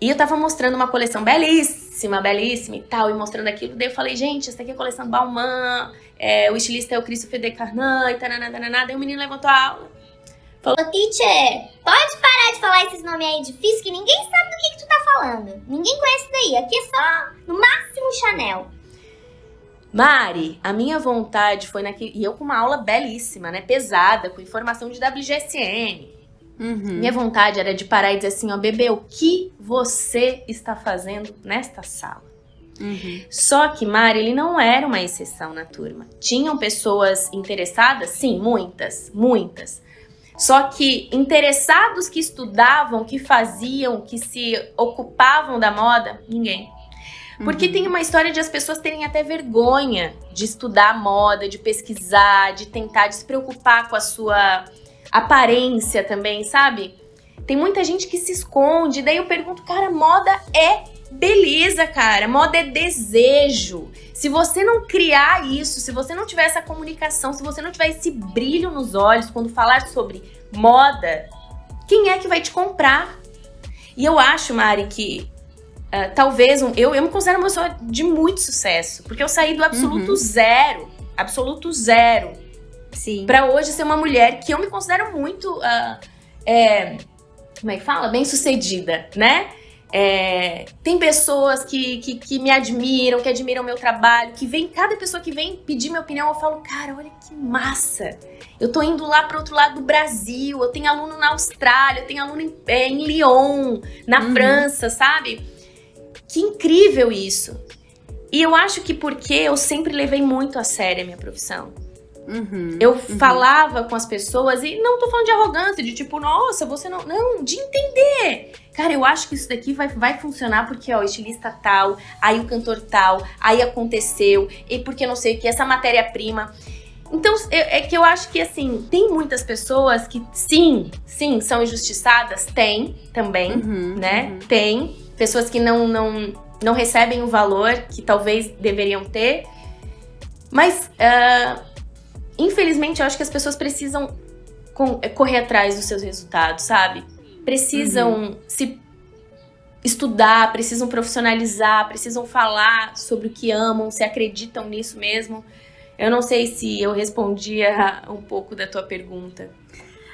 E eu tava mostrando uma coleção belíssima, belíssima e tal, e mostrando aquilo. Daí eu falei, gente, essa aqui é a coleção Balmain, é, o estilista é o Christopher de Carnan e tananana. Daí o menino levantou a aula. Falou, Ô, teacher, pode parar de falar esses nomes aí difíceis que ninguém sabe do que, que tu tá falando. Ninguém conhece daí. Aqui é só, no máximo, Chanel. Mari, a minha vontade foi naquele. E eu com uma aula belíssima, né? Pesada, com informação de WGSN Uhum. Minha vontade era de parar e dizer assim, ó, bebê, o que você está fazendo nesta sala? Uhum. Só que Mari, ele não era uma exceção na turma. Tinham pessoas interessadas? Sim, muitas, muitas. Só que interessados que estudavam, que faziam, que se ocupavam da moda, ninguém. Porque Uhum. tem uma história de as pessoas terem até vergonha de estudar moda, de pesquisar, de tentar de se preocupar com a sua aparência também, sabe? Tem muita gente que se esconde, daí eu pergunto, cara, moda é beleza, cara. Moda é desejo. Se você não criar isso, se você não tiver essa comunicação, se você não tiver esse brilho nos olhos quando falar sobre moda, quem é que vai te comprar? E eu acho, Mari, que ah, talvez um, eu, eu me considero uma pessoa de muito sucesso, porque eu saí do absoluto Uhum. zero, absoluto zero, Sim. Pra hoje ser uma mulher que eu me considero muito, ah, é, como é que fala? Bem sucedida, né? É, tem pessoas que, que, que me admiram, que admiram meu trabalho, que vem, cada pessoa que vem pedir minha opinião, eu falo, cara, olha que massa. Eu tô indo lá pro outro lado do Brasil, eu tenho aluno na Austrália, eu tenho aluno em, é, em Lyon, na Uhum. França, sabe? Que incrível isso. E eu acho que porque eu sempre levei muito a sério a minha profissão. Uhum. Eu falava com as pessoas e não tô falando de arrogância, de tipo, nossa, você não. Não, de entender. Cara, eu acho que isso daqui vai, vai funcionar porque, ó, o estilista tal, aí o cantor tal, aí aconteceu, e porque não sei o que, essa matéria-prima. Então, é que eu acho que, assim, tem muitas pessoas que, sim, sim, são injustiçadas, tem também, Uhum. né? Uhum. Tem pessoas que não, não, não recebem o valor que talvez deveriam ter. Mas, ah, infelizmente, eu acho que as pessoas precisam com- correr atrás dos seus resultados, sabe? Precisam se estudar, precisam profissionalizar, precisam falar sobre o que amam, se acreditam nisso mesmo. Eu não sei se eu respondia um pouco da tua pergunta.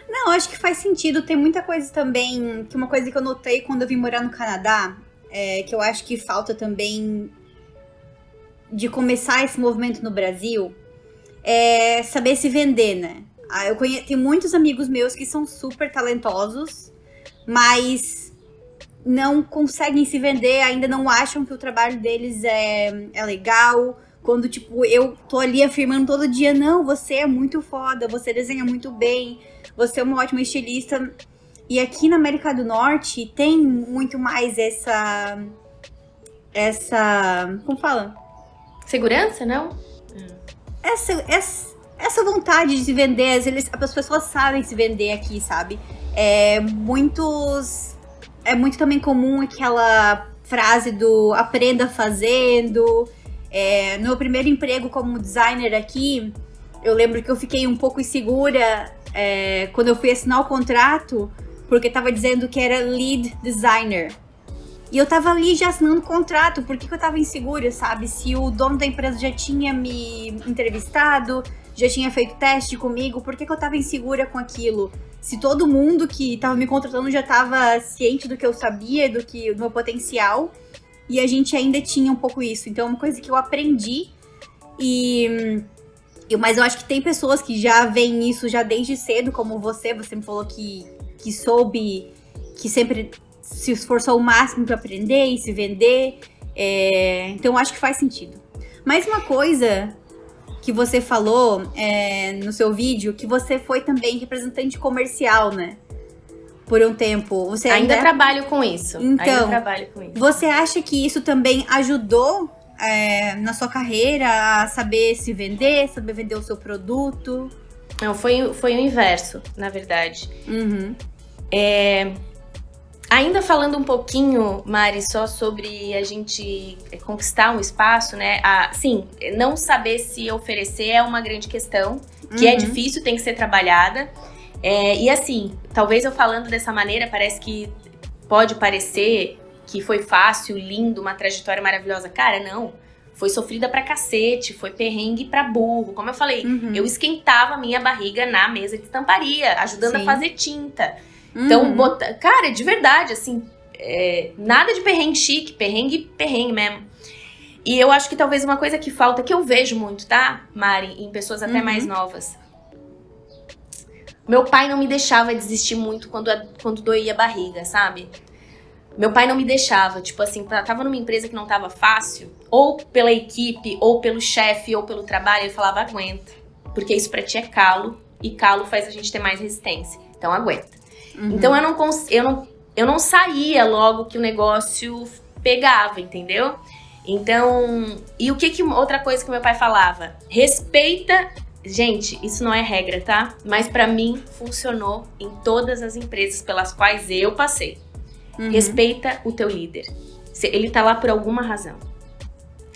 Não, acho que faz sentido. Tem muita coisa também, que uma coisa que eu notei quando eu vim morar no Canadá, é, que eu acho que falta também de começar esse movimento no Brasil, é saber se vender, né? Ah, eu conheço, tem muitos amigos meus que são super talentosos, mas não conseguem se vender, ainda não acham que o trabalho deles é, é legal. Quando, tipo, eu tô ali afirmando todo dia, não, você é muito foda, você desenha muito bem, você é uma ótima estilista. E aqui na América do Norte tem muito mais essa. Essa. Como fala? Segurança, não? Essa, essa, essa vontade de se vender. Eles, as pessoas sabem se vender aqui, sabe? É muitos. É muito também comum aquela frase do aprenda fazendo. É, no meu primeiro emprego como designer aqui, eu lembro que eu fiquei um pouco insegura é, quando eu fui assinar o contrato, porque tava dizendo que era lead designer. E eu tava ali já assinando contrato, por que, eu tava insegura, sabe? Se o dono da empresa já tinha me entrevistado, já tinha feito teste comigo, por que, que eu tava insegura com aquilo? Se todo mundo que tava me contratando já tava ciente do que eu sabia, do que do meu potencial, e a gente ainda tinha um pouco isso. Então é uma coisa que eu aprendi e mas eu acho que tem pessoas que já veem isso já desde cedo, como você. Você me falou que, que soube, que sempre se esforçou o máximo para aprender e se vender. É, então acho que faz sentido. Mais uma coisa que você falou é, no seu vídeo, que você foi também representante comercial, né? Por um tempo. Você Ainda ainda, é trabalho com isso. Ainda Então, trabalho com isso. Você acha que isso também ajudou é, na sua carreira a saber se vender, saber vender o seu produto? Não, foi, foi o inverso, na verdade. Uhum. Ainda falando um pouquinho, Mari, só sobre a gente conquistar um espaço, né? Ah, sim, não saber se oferecer é uma grande questão, que é Uhum. difícil, tem que ser trabalhada. É, e assim, talvez eu falando dessa maneira, parece que pode parecer que foi fácil, lindo, uma trajetória maravilhosa. Cara, não. Foi sofrida pra cacete, foi perrengue pra burro. Como eu falei, Uhum. eu esquentava a minha barriga na mesa de estamparia, ajudando Sim. a fazer tinta. Então, Uhum. bota... cara, de verdade, assim, é, nada de perrengue chique, perrengue, perrengue mesmo. E eu acho que talvez uma coisa que falta, que eu vejo muito, tá, Mari, em pessoas até Uhum. mais novas. Meu pai não me deixava desistir muito quando, quando doía a barriga, sabe? Meu pai não me deixava, tipo assim, tava numa empresa que não tava fácil, ou pela equipe, ou pelo chefe, ou pelo trabalho, ele falava, aguenta. Porque isso pra ti é calo, e calo faz a gente ter mais resistência. Então aguenta. Uhum. Então eu não, eu, não, eu não saía logo que o negócio pegava, entendeu? Então, e o que que outra coisa que meu pai falava? Respeita Gente, isso não é regra, tá? Mas para mim funcionou em todas as empresas pelas quais eu passei. Uhum. Respeita o teu líder. Ele tá lá por alguma razão.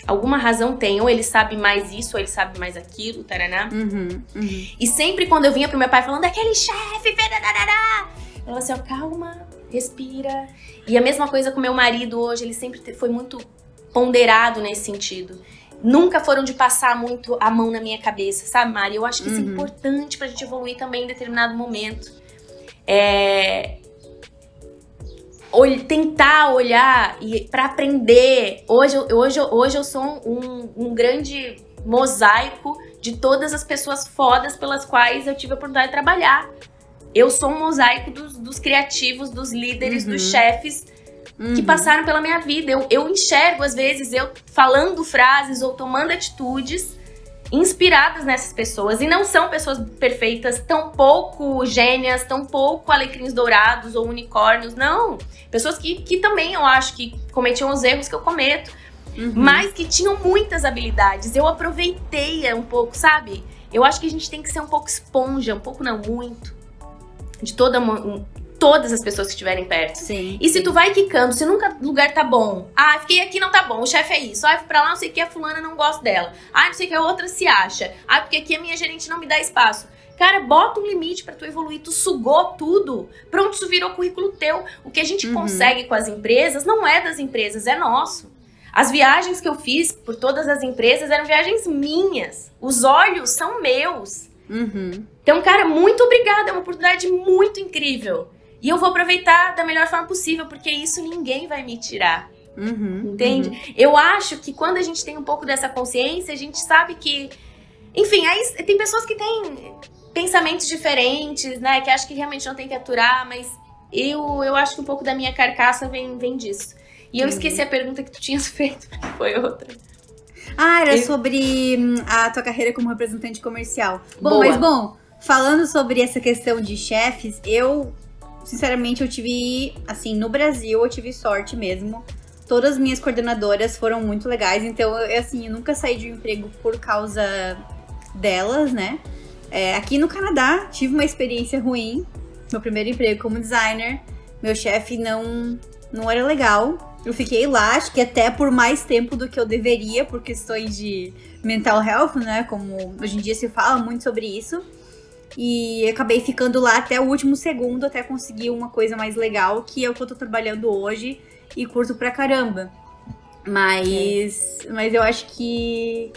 Alguma razão tem, ou ele sabe mais isso, ou ele sabe mais aquilo, taraná. Uhum, uhum. E sempre quando eu vinha pro meu pai falando, aquele chefe, falava assim, ó, calma, respira. E a mesma coisa com meu marido hoje, ele sempre foi muito ponderado nesse sentido. Nunca foram de passar muito a mão na minha cabeça, sabe, Mari? Eu acho que isso é uhum. importante pra gente evoluir também em determinado momento. É, tentar olhar e para aprender. Hoje, hoje, hoje eu sou um, um grande mosaico de todas as pessoas fodas pelas quais eu tive a oportunidade de trabalhar. Eu sou um mosaico dos, dos criativos, dos líderes, uhum. dos chefes uhum. que passaram pela minha vida. Eu, eu enxergo, às vezes, eu falando frases ou tomando atitudes inspiradas nessas pessoas. E não são pessoas perfeitas, tão pouco gênias, tão pouco alecrins dourados ou unicórnios. Não. Pessoas que, que também eu acho que cometiam os erros que eu cometo. Uhum. Mas que tinham muitas habilidades. Eu aproveitei um pouco, sabe? Eu acho que a gente tem que ser um pouco esponja, um pouco não muito. De toda todas as pessoas que estiverem perto. Sim. E se tu vai quicando, se nunca lugar tá bom, ah, fiquei aqui não tá bom, o chefe é isso, ah, fui pra lá, não sei o que, a fulana não gosta dela, ah, não sei o que, a outra se acha, ah, porque aqui a minha gerente não me dá espaço. Cara, bota um limite para tu evoluir, tu sugou tudo, pronto, isso virou currículo teu. O que a gente uhum. consegue com as empresas não é das empresas, é nosso. As viagens que eu fiz por todas as empresas eram viagens minhas. Os olhos são meus. Uhum. Então, cara, muito obrigada. É uma oportunidade muito incrível. E eu vou aproveitar da melhor forma possível, porque isso ninguém vai me tirar. Uhum, entende? Uhum. Eu acho que quando a gente tem um pouco dessa consciência, a gente sabe que. Enfim, aí tem pessoas que têm pensamentos diferentes, né? Que acham que realmente não tem que aturar, mas eu, eu acho que um pouco da minha carcaça vem, vem disso. E eu uhum. esqueci a pergunta que tu tinhas feito, porque foi outra. Ah, era eu... sobre hum, a tua carreira como representante comercial. Bom, Boa. mas bom, falando sobre essa questão de chefes, eu sinceramente, eu tive, assim, no Brasil, eu tive sorte mesmo. Todas as minhas coordenadoras foram muito legais, então, eu, assim, eu nunca saí de um emprego por causa delas, né? É, aqui no Canadá, tive uma experiência ruim. Meu primeiro emprego como designer. Meu chefe não, não era legal. Eu fiquei lá, acho que até por mais tempo do que eu deveria, por questões de mental health, né? Como hoje em dia se fala muito sobre isso. E acabei ficando lá até o último segundo, até conseguir uma coisa mais legal, que é o que eu tô trabalhando hoje e curto pra caramba. Mas, é. mas eu acho que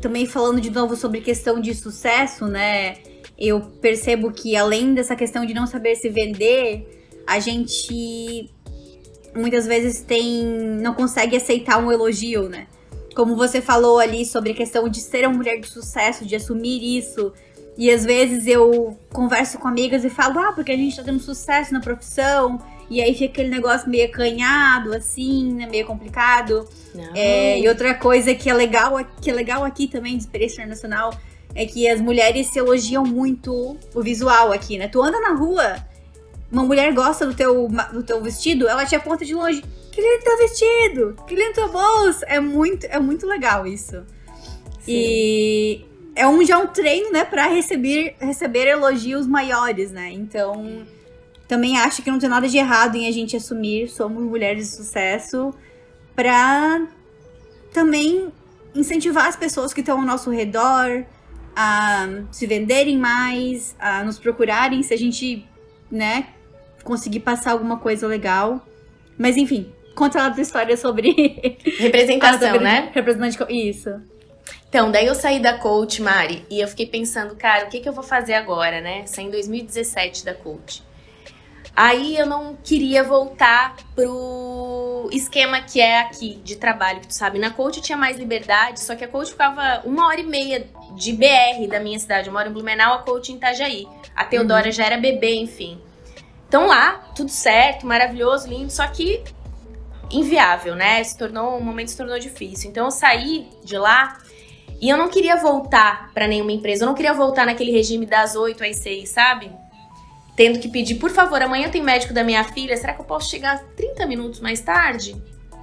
também falando de novo sobre questão de sucesso, né? Eu percebo que além dessa questão de não saber se vender, a gente muitas vezes tem não consegue aceitar um elogio, né? Como você falou ali sobre a questão de ser uma mulher de sucesso, de assumir isso, e às vezes eu converso com amigas e falo, ah, porque a gente tá tendo sucesso na profissão. E aí fica aquele negócio meio acanhado, assim, né? Meio complicado. É, e outra coisa que é legal, que é legal aqui também, de experiência internacional, é que as mulheres se elogiam muito o visual aqui, né? Tu anda na rua, uma mulher gosta do teu, do teu vestido, ela te aponta de longe. Que lindo teu vestido! Que lindo tua bolsa! É muito, é muito legal isso. Sim. E é um já um treino, né, para receber receber elogios maiores, né? Então, também acho que não tem nada de errado em a gente assumir somos mulheres de sucesso para também incentivar as pessoas que estão ao nosso redor a se venderem mais, a nos procurarem se a gente, né, conseguir passar alguma coisa legal. Mas enfim, conta lá a tua história sobre representação, sobre né? Representante isso. Então, daí eu saí da coach, Mari, e eu fiquei pensando, cara, o que, que eu vou fazer agora, né? Saí em 2017 da coach. Aí eu não queria voltar pro esquema que é aqui de trabalho, que tu sabe. Na coach eu tinha mais liberdade, só que a coach ficava uma hora e meia de BR da minha cidade. Eu moro em Blumenau, a coach em Itajaí. A Teodora uhum. já era bebê, enfim. Então lá, tudo certo, maravilhoso, lindo, só que inviável, né? Se tornou, um momento se tornou difícil. Então eu saí de lá e eu não queria voltar para nenhuma empresa. Eu não queria voltar naquele regime das 8 às 6, sabe? Tendo que pedir, por favor, amanhã tem médico da minha filha, será que eu posso chegar 30 minutos mais tarde?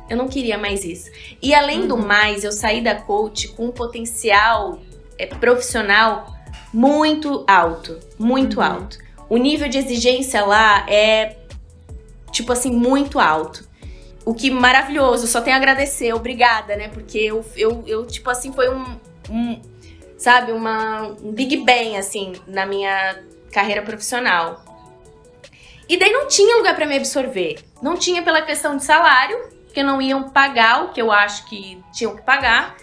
Eu não queria mais isso. E além uhum. do mais, eu saí da coach com um potencial é, profissional muito alto. Muito uhum. alto. O nível de exigência lá é, tipo assim, muito alto. O que maravilhoso, só tenho a agradecer, obrigada, né? Porque eu, eu, eu tipo assim, foi um, um sabe, uma, um Big Bang, assim, na minha carreira profissional. E daí não tinha lugar para me absorver. Não tinha pela questão de salário, porque não iam pagar o que eu acho que tinham que pagar.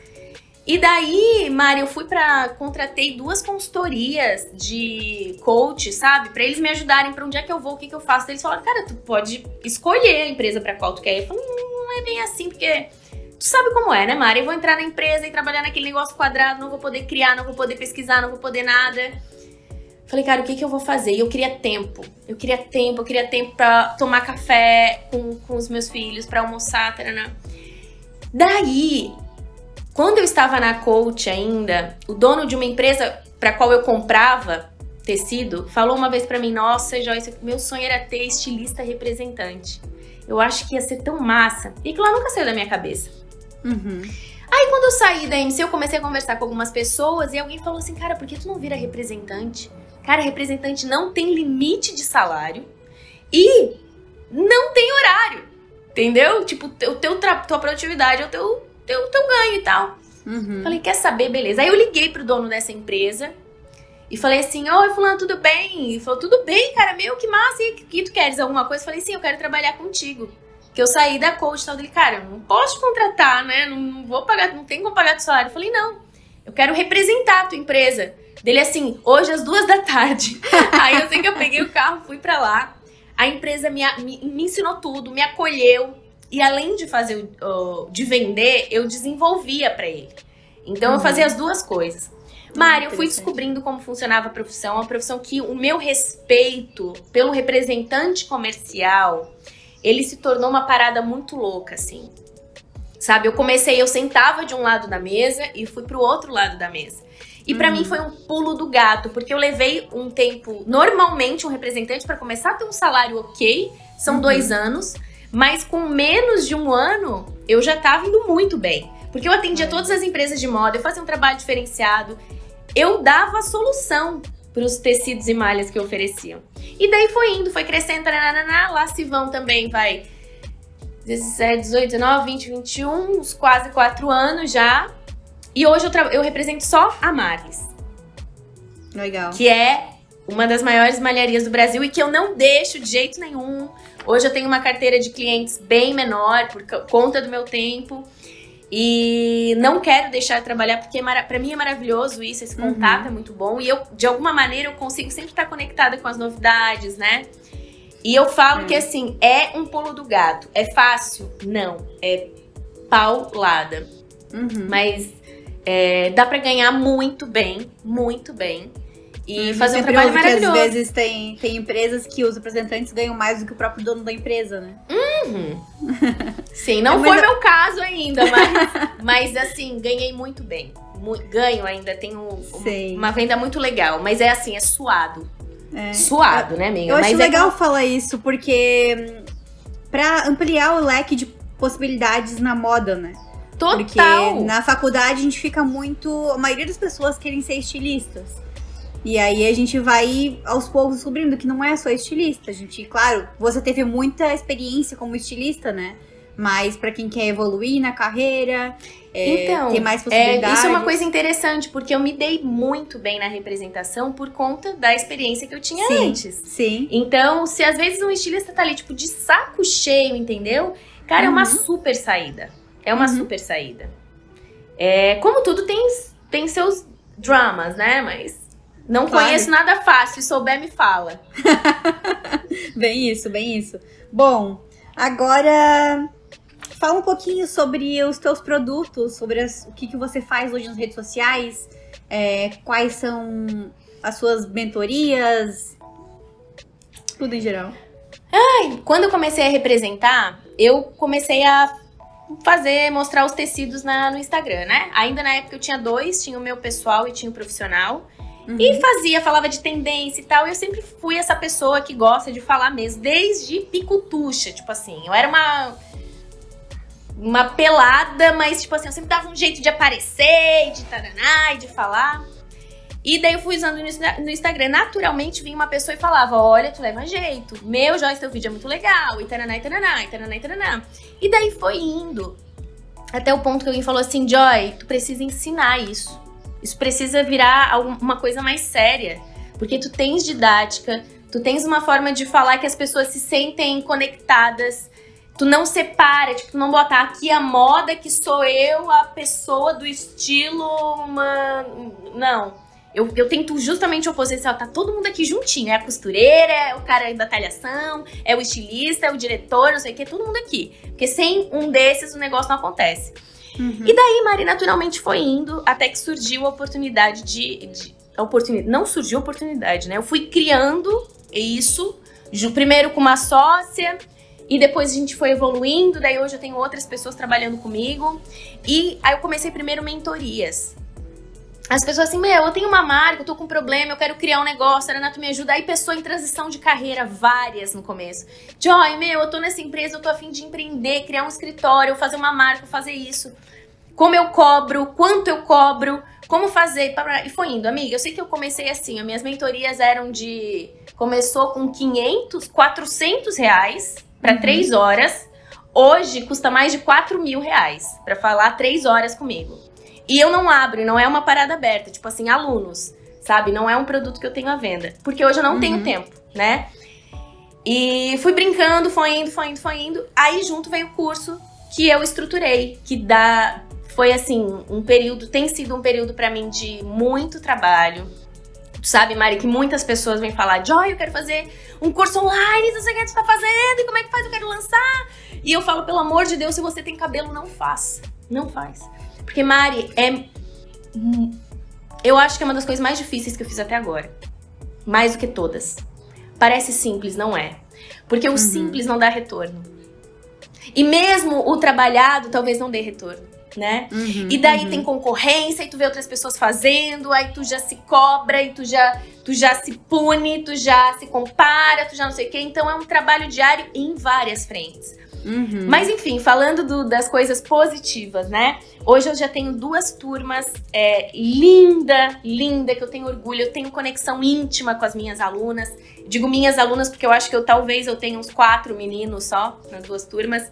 E daí, Mari, eu fui para contratei duas consultorias de coach, sabe? Para eles me ajudarem para onde é que eu vou, o que que eu faço. Eles falaram: "Cara, tu pode escolher a empresa para qual tu quer". Eu falei: "Não é bem assim, porque tu sabe como é, né, Mari? Eu vou entrar na empresa e trabalhar naquele negócio quadrado, não vou poder criar, não vou poder pesquisar, não vou poder nada". Falei, cara, o que, que eu vou fazer? E eu queria tempo. Eu queria tempo, eu queria tempo pra tomar café com, com os meus filhos, para almoçar, tarana. Daí, quando eu estava na coach ainda, o dono de uma empresa para qual eu comprava tecido falou uma vez para mim: Nossa, Joyce, meu sonho era ter estilista representante. Eu acho que ia ser tão massa. E que lá nunca saiu da minha cabeça. Uhum. Aí quando eu saí da MC, eu comecei a conversar com algumas pessoas e alguém falou assim: Cara, por que tu não vira representante? Cara, representante não tem limite de salário e não tem horário. Entendeu? Tipo, o teu tua produtividade é o teu, teu, teu ganho e tal. Uhum. Falei, quer saber? Beleza. Aí eu liguei pro dono dessa empresa e falei assim: Oi, Fulano, tudo bem? Ele falou: Tudo bem, cara, meu, que massa. E que tu queres alguma coisa? Eu falei: Sim, eu quero trabalhar contigo. Que eu saí da coach e tal dele, cara, eu não posso te contratar, né? Não, não vou pagar, não tem como pagar teu salário. Eu falei: Não, eu quero representar a tua empresa. Dele assim, hoje às duas da tarde. Aí eu sei que eu peguei o carro, fui para lá. A empresa me, me, me, ensinou tudo, me acolheu. E além de fazer, uh, de vender, eu desenvolvia para ele. Então uhum. eu fazia as duas coisas. Mari, eu fui descobrindo como funcionava a profissão, uma profissão que o meu respeito pelo representante comercial, ele se tornou uma parada muito louca, assim. Sabe, eu comecei, eu sentava de um lado da mesa e fui pro outro lado da mesa. E para mim uhum. foi um pulo do gato, porque eu levei um tempo, normalmente um representante para começar a ter um salário ok, são uhum. dois anos, mas com menos de um ano eu já tava indo muito bem. Porque eu atendia uhum. todas as empresas de moda, eu fazia um trabalho diferenciado, eu dava a solução para os tecidos e malhas que ofereciam. E daí foi indo, foi crescendo, tarananá, lá se vão também, vai 17, 18, 19, 20, 21, uns quase quatro anos já. E hoje eu, eu represento só a Marlis. Legal. Que é uma das maiores malharias do Brasil e que eu não deixo de jeito nenhum. Hoje eu tenho uma carteira de clientes bem menor por conta do meu tempo. E não quero deixar de trabalhar porque é para mim é maravilhoso isso, esse uhum. contato uhum. é muito bom. E eu, de alguma maneira, eu consigo sempre estar conectada com as novidades, né? E eu falo que assim, é um pulo do gato. É fácil? Não. É paulada. Uhum. Mas é, dá para ganhar muito bem, muito bem. E fazer um trabalho maravilhoso. Que às vezes tem, tem empresas que os representantes ganham mais do que o próprio dono da empresa, né? Uhum. Sim, não é, foi meu caso ainda, mas, mas assim, ganhei muito bem. Ganho ainda, tenho um, uma venda muito legal, mas é assim, é suado. É. Suado, né, amiga? Eu mas acho é legal que... falar isso, porque hum, para ampliar o leque de possibilidades na moda, né? Total. Porque na faculdade a gente fica muito. A maioria das pessoas querem ser estilistas. E aí a gente vai aos poucos descobrindo que não é só estilista. A gente, claro, você teve muita experiência como estilista, né? Mas para quem quer evoluir na carreira, é, então, ter mais possibilidades. É, isso é uma coisa interessante, porque eu me dei muito bem na representação por conta da experiência que eu tinha sim, antes. Sim. Então, se às vezes um estilista tá ali, tipo, de saco cheio, entendeu? Cara, uhum. é uma uhum. super saída. É uma uhum. super saída. É, como tudo tem, tem seus dramas, né? Mas Não Claro. conheço nada fácil, se souber, me fala. Bem isso, bem isso. Bom, agora fala um pouquinho sobre os teus produtos, sobre as- o que, que você faz hoje nas redes sociais, é, quais são as suas mentorias, tudo em geral. Quando eu comecei a representar, eu comecei a fazer, mostrar os tecidos na- no Instagram, né? Ainda na época eu tinha dois, tinha o meu pessoal e tinha o profissional. E fazia, falava de tendência e tal. E eu sempre fui essa pessoa que gosta de falar mesmo, desde picutucha, tipo assim. Eu era uma. Uma pelada, mas, tipo assim, eu sempre dava um jeito de aparecer, de taraná, e de falar. E daí eu fui usando no Instagram. Naturalmente vinha uma pessoa e falava: Olha, tu leva jeito. Meu, Joyce, teu vídeo é muito legal. E taraná, e taraná, e taraná, e taraná. E daí foi indo. Até o ponto que alguém falou assim: Joy, tu precisa ensinar isso. Isso precisa virar uma coisa mais séria. Porque tu tens didática, tu tens uma forma de falar que as pessoas se sentem conectadas. Tu não separa, tipo, tu não bota aqui a moda que sou eu, a pessoa do estilo. Uma... Não. Eu, eu tento justamente opor assim, tá todo mundo aqui juntinho. É a costureira, é o cara da talhação, é o estilista, é o diretor, não sei o que, é todo mundo aqui. Porque sem um desses o negócio não acontece. Uhum. E daí, Mari, naturalmente foi indo até que surgiu a oportunidade de. de a oportunidade, não surgiu a oportunidade, né? Eu fui criando isso, primeiro com uma sócia, e depois a gente foi evoluindo. Daí hoje eu tenho outras pessoas trabalhando comigo. E aí eu comecei primeiro mentorias. As pessoas assim, meu, eu tenho uma marca, eu tô com um problema, eu quero criar um negócio, a Renato me ajuda. Aí pessoa em transição de carreira, várias no começo. Joy, meu, eu tô nessa empresa, eu tô afim de empreender, criar um escritório, fazer uma marca, fazer isso. Como eu cobro, quanto eu cobro, como fazer. E foi indo, amiga. Eu sei que eu comecei assim, as minhas mentorias eram de. Começou com 500, 400 reais para Uhum. três horas. Hoje custa mais de 4 mil reais para falar três horas comigo. E eu não abro, não é uma parada aberta, tipo assim, alunos, sabe? Não é um produto que eu tenho à venda. Porque hoje eu não Uhum. tenho tempo, né? E fui brincando, foi indo, foi indo, foi indo. Aí junto veio o curso que eu estruturei, que dá. Foi assim, um período, tem sido um período pra mim de muito trabalho. Tu sabe, Mari, que muitas pessoas vêm falar: Joy, eu quero fazer um curso online, não sei o que tu tá fazendo, e como é que faz? Eu quero lançar. E eu falo, pelo amor de Deus, se você tem cabelo, não faça. Não faz. Porque, Mari, é. Eu acho que é uma das coisas mais difíceis que eu fiz até agora. Mais do que todas. Parece simples, não é. Porque o simples não dá retorno. E mesmo o trabalhado talvez não dê retorno, né? Uhum, E daí uhum. tem concorrência, e tu vê outras pessoas fazendo, aí tu já se cobra, e tu já, tu já se pune, tu já se compara, tu já não sei o quê. Então é um trabalho diário em várias frentes. Uhum. Mas enfim, falando do- das coisas positivas, né? Hoje eu já tenho duas turmas é, linda, linda, que eu tenho orgulho, eu tenho conexão íntima com as minhas alunas. Digo minhas alunas porque eu acho que eu talvez eu tenha uns quatro meninos só nas duas turmas.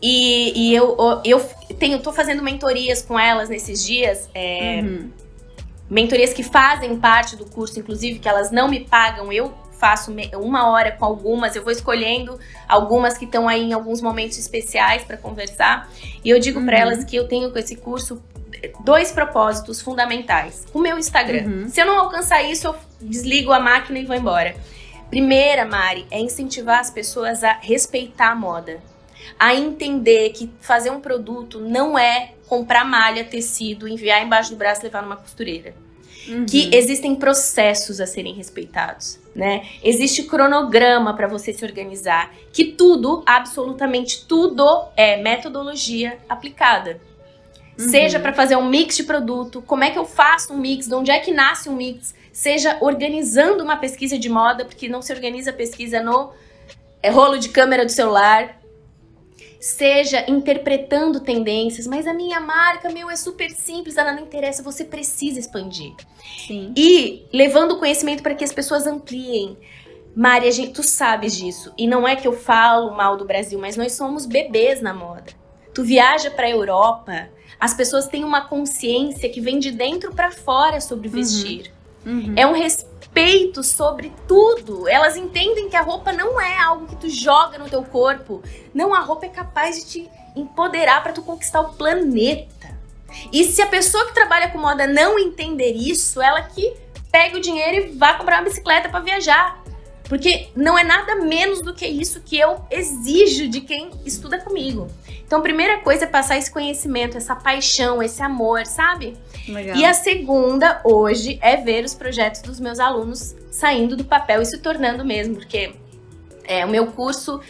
E, e eu, eu tenho, tô fazendo mentorias com elas nesses dias. é, Uhum. mentorias que fazem parte do curso, inclusive, que elas não me pagam, eu faço uma hora com algumas, eu vou escolhendo algumas que estão aí em alguns momentos especiais para conversar. E eu digo Uhum. para elas que eu tenho com esse curso dois propósitos fundamentais. O meu Instagram. Uhum. Se eu não alcançar isso, eu desligo a máquina e vou embora. Primeira, Mari, é incentivar as pessoas a respeitar a moda. A entender que fazer um produto não é comprar malha, tecido, enviar embaixo do braço e levar numa costureira Uhum. que existem processos a serem respeitados, né? Existe cronograma para você se organizar, que tudo, absolutamente tudo é metodologia aplicada. Uhum. Seja para fazer um mix de produto, como é que eu faço um mix, de onde é que nasce um mix, seja organizando uma pesquisa de moda, porque não se organiza a pesquisa no é, rolo de câmera do celular, seja interpretando tendências, mas a minha marca, meu, é super simples, ela não interessa, você precisa expandir. Sim. E levando o conhecimento para que as pessoas ampliem. Mari, a gente, tu sabes disso. E não é que eu falo mal do Brasil, mas nós somos bebês na moda. Tu viaja pra Europa, as pessoas têm uma consciência que vem de dentro pra fora sobre vestir. Uhum. É um respeito sobre tudo. Elas entendem que a roupa não é algo que tu joga no teu corpo. Não, a roupa é capaz de te empoderar pra tu conquistar o planeta. E se a pessoa que trabalha com moda não entender isso, ela que pega o dinheiro e vá comprar uma bicicleta para viajar. Porque não é nada menos do que isso que eu exijo de quem estuda comigo. Então, primeira coisa é passar esse conhecimento, essa paixão, esse amor, sabe? Legal. E a segunda, hoje, é ver os projetos dos meus alunos saindo do papel e se tornando mesmo, porque é, o meu curso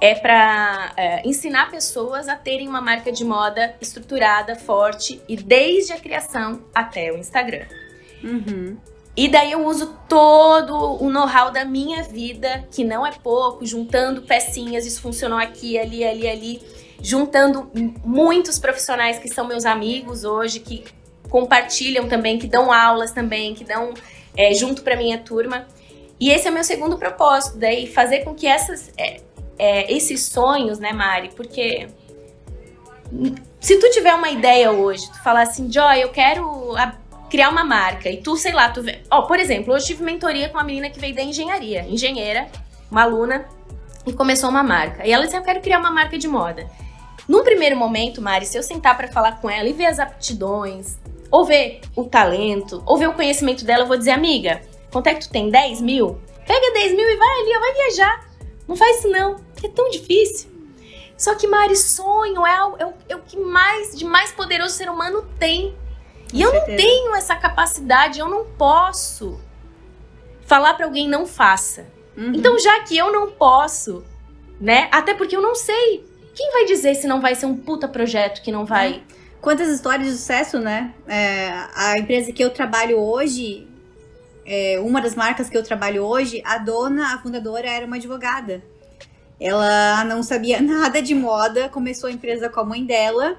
é para é, ensinar pessoas a terem uma marca de moda estruturada, forte e desde a criação até o Instagram. Uhum. E daí eu uso todo o know-how da minha vida, que não é pouco, juntando pecinhas, isso funcionou aqui, ali, ali, ali, juntando muitos profissionais que são meus amigos hoje, que compartilham também, que dão aulas também, que dão é, junto para minha turma. E esse é o meu segundo propósito, daí fazer com que essas, é, é, esses sonhos, né, Mari? Porque se tu tiver uma ideia hoje, tu falar assim, Joy, eu quero criar uma marca e tu, sei lá, tu vê. Ó, por exemplo, hoje tive mentoria com uma menina que veio da engenharia, engenheira, uma aluna, e começou uma marca. E ela disse: Eu quero criar uma marca de moda. Num primeiro momento, Mari, se eu sentar para falar com ela e ver as aptidões, ou ver o talento, ou ver o conhecimento dela, eu vou dizer, amiga, quanto é que tu tem? 10 mil? Pega 10 mil e vai ali, vai viajar. Não faz isso não, é tão difícil. Só que, Mari, sonho é, o, é, o, é o que mais de mais poderoso ser humano tem. E eu não tenho essa capacidade, eu não posso falar para alguém não faça. Uhum. Então, já que eu não posso, né? Até porque eu não sei. Quem vai dizer se não vai ser um puta projeto que não vai. Uhum. Quantas histórias de sucesso, né? É, a empresa que eu trabalho hoje, é, uma das marcas que eu trabalho hoje, a dona, a fundadora, era uma advogada. Ela não sabia nada de moda, começou a empresa com a mãe dela.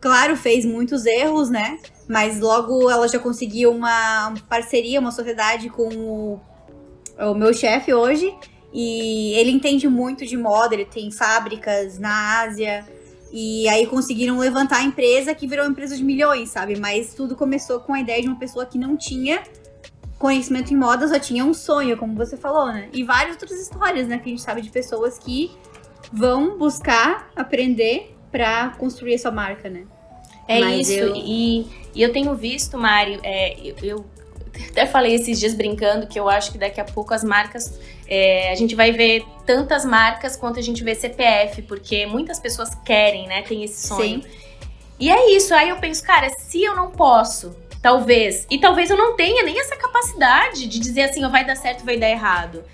Claro, fez muitos erros, né? Mas logo ela já conseguiu uma parceria, uma sociedade com o, o meu chefe hoje. E ele entende muito de moda, ele tem fábricas na Ásia. E aí conseguiram levantar a empresa que virou uma empresa de milhões, sabe? Mas tudo começou com a ideia de uma pessoa que não tinha conhecimento em moda, só tinha um sonho, como você falou, né? E várias outras histórias, né? Que a gente sabe de pessoas que vão buscar aprender para construir a sua marca, né? É Mas isso. Eu... E, e, eu tenho visto, Mário, é, eu, eu, até falei esses dias brincando que eu acho que daqui a pouco as marcas. É, a gente vai ver tantas marcas quanto a gente vê CPF, porque muitas pessoas querem, né? Tem esse sonho. Sim. E é isso. Aí eu penso, cara, se eu não posso, talvez, e talvez eu não tenha nem essa capacidade de dizer assim, ó, vai dar certo, vai dar errado.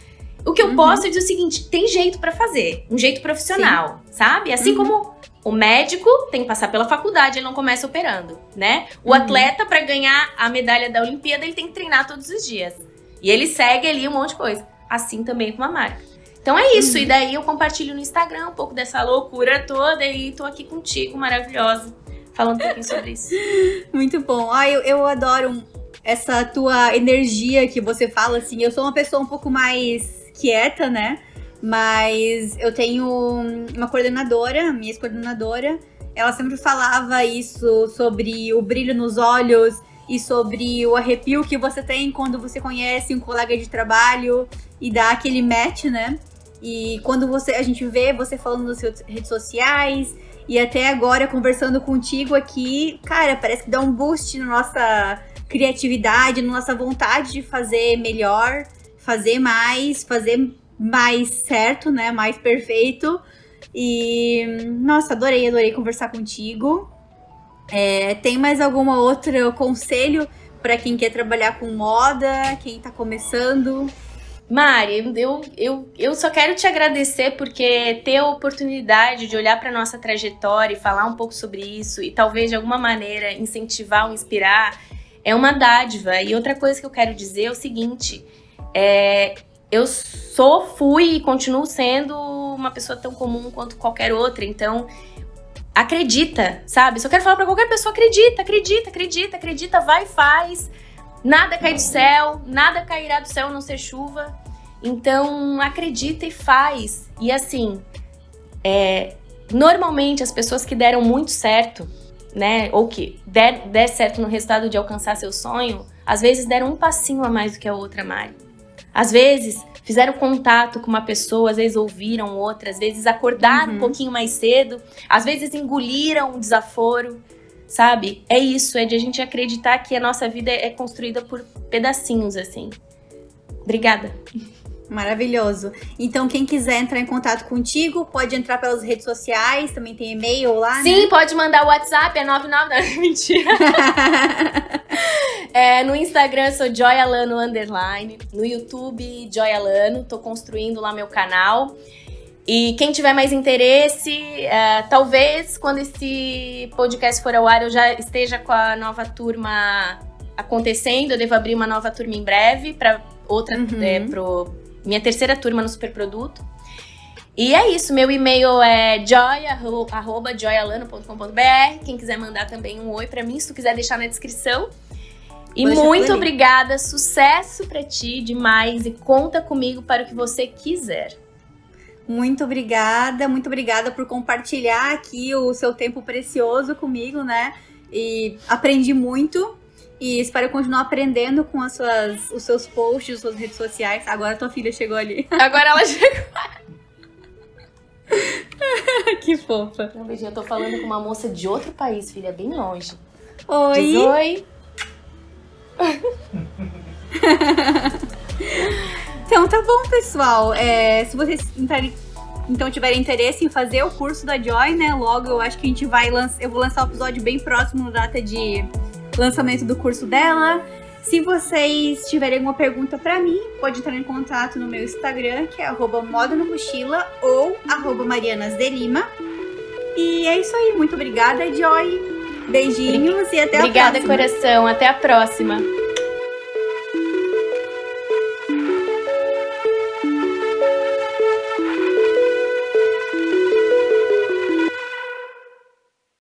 O que eu uhum. posso é dizer o seguinte: tem jeito para fazer, um jeito profissional, Sim. sabe? Assim uhum. como o médico tem que passar pela faculdade, ele não começa operando, né? O uhum. atleta, para ganhar a medalha da Olimpíada, ele tem que treinar todos os dias. E ele segue ali um monte de coisa. Assim também com uma marca. Então é isso. Uhum. E daí eu compartilho no Instagram um pouco dessa loucura toda e tô aqui contigo, maravilhosa, falando um pouquinho sobre isso. Muito bom. Ah, eu, eu adoro essa tua energia que você fala, assim. Eu sou uma pessoa um pouco mais quieta, né? Mas eu tenho uma coordenadora, minha ex-coordenadora, ela sempre falava isso sobre o brilho nos olhos e sobre o arrepio que você tem quando você conhece um colega de trabalho e dá aquele match, né? E quando você a gente vê você falando nas redes sociais e até agora conversando contigo aqui, cara, parece que dá um boost na nossa criatividade, na nossa vontade de fazer melhor, fazer mais, fazer mais certo, né? Mais perfeito. E nossa, adorei, adorei conversar contigo. É, tem mais alguma outro conselho para quem quer trabalhar com moda, quem tá começando? Mari, eu, eu, eu só quero te agradecer porque ter a oportunidade de olhar para nossa trajetória e falar um pouco sobre isso e talvez de alguma maneira incentivar ou inspirar é uma dádiva. E outra coisa que eu quero dizer é o seguinte: é, eu sou, fui e continuo sendo uma pessoa tão comum quanto qualquer outra. Então, acredita, sabe? Eu quero falar para qualquer pessoa, acredita, acredita, acredita, acredita, vai e faz. Nada cai do céu, nada cairá do céu a não ser chuva. Então, acredita e faz. E assim, é, normalmente as pessoas que deram muito certo, né, ou que der, der certo no resultado de alcançar seu sonho, às vezes deram um passinho a mais do que a outra, Mari. Às vezes fizeram contato com uma pessoa, às vezes ouviram outra, às vezes acordaram uhum. um pouquinho mais cedo, às vezes engoliram um desaforo, sabe? É isso, é de a gente acreditar que a nossa vida é construída por pedacinhos, assim. Obrigada. Maravilhoso. Então, quem quiser entrar em contato contigo, pode entrar pelas redes sociais, também tem e-mail lá. Sim, né? pode mandar o WhatsApp, é 99. Não, mentira. é, no Instagram sou Joyalano Underline. No YouTube, Joyalano. Tô construindo lá meu canal. E quem tiver mais interesse, é, talvez quando esse podcast for ao ar eu já esteja com a nova turma acontecendo. Eu devo abrir uma nova turma em breve para outra Uhum. é, pro minha terceira turma no Superproduto. E é isso, meu e-mail é joia, arroba joialano.com.br. Quem quiser mandar também um oi pra mim, se tu quiser deixar na descrição. E deixar muito obrigada, sucesso pra ti demais e conta comigo para o que você quiser. Muito obrigada, muito obrigada por compartilhar aqui o seu tempo precioso comigo, né? E aprendi muito e espero continuar aprendendo com as suas, os seus posts, suas redes sociais. Agora tua filha chegou ali. Agora ela chega. que fofa. Um beijinho, eu tô falando com uma moça de outro país, filha, bem longe. Diz Oi. oi. Então tá bom, pessoal. É, se vocês então tiverem interesse em fazer o curso da Joy, né? Logo eu acho que a gente vai lançar. Eu vou lançar o episódio bem próximo da data de lançamento do curso dela. Se vocês tiverem alguma pergunta pra mim, pode entrar em contato no meu Instagram, que é arroba moda no mochila ou arroba marianasdelima. E é isso aí. Muito obrigada, Joy. Beijinhos e até Obrigada, a próxima. coração. Até a próxima.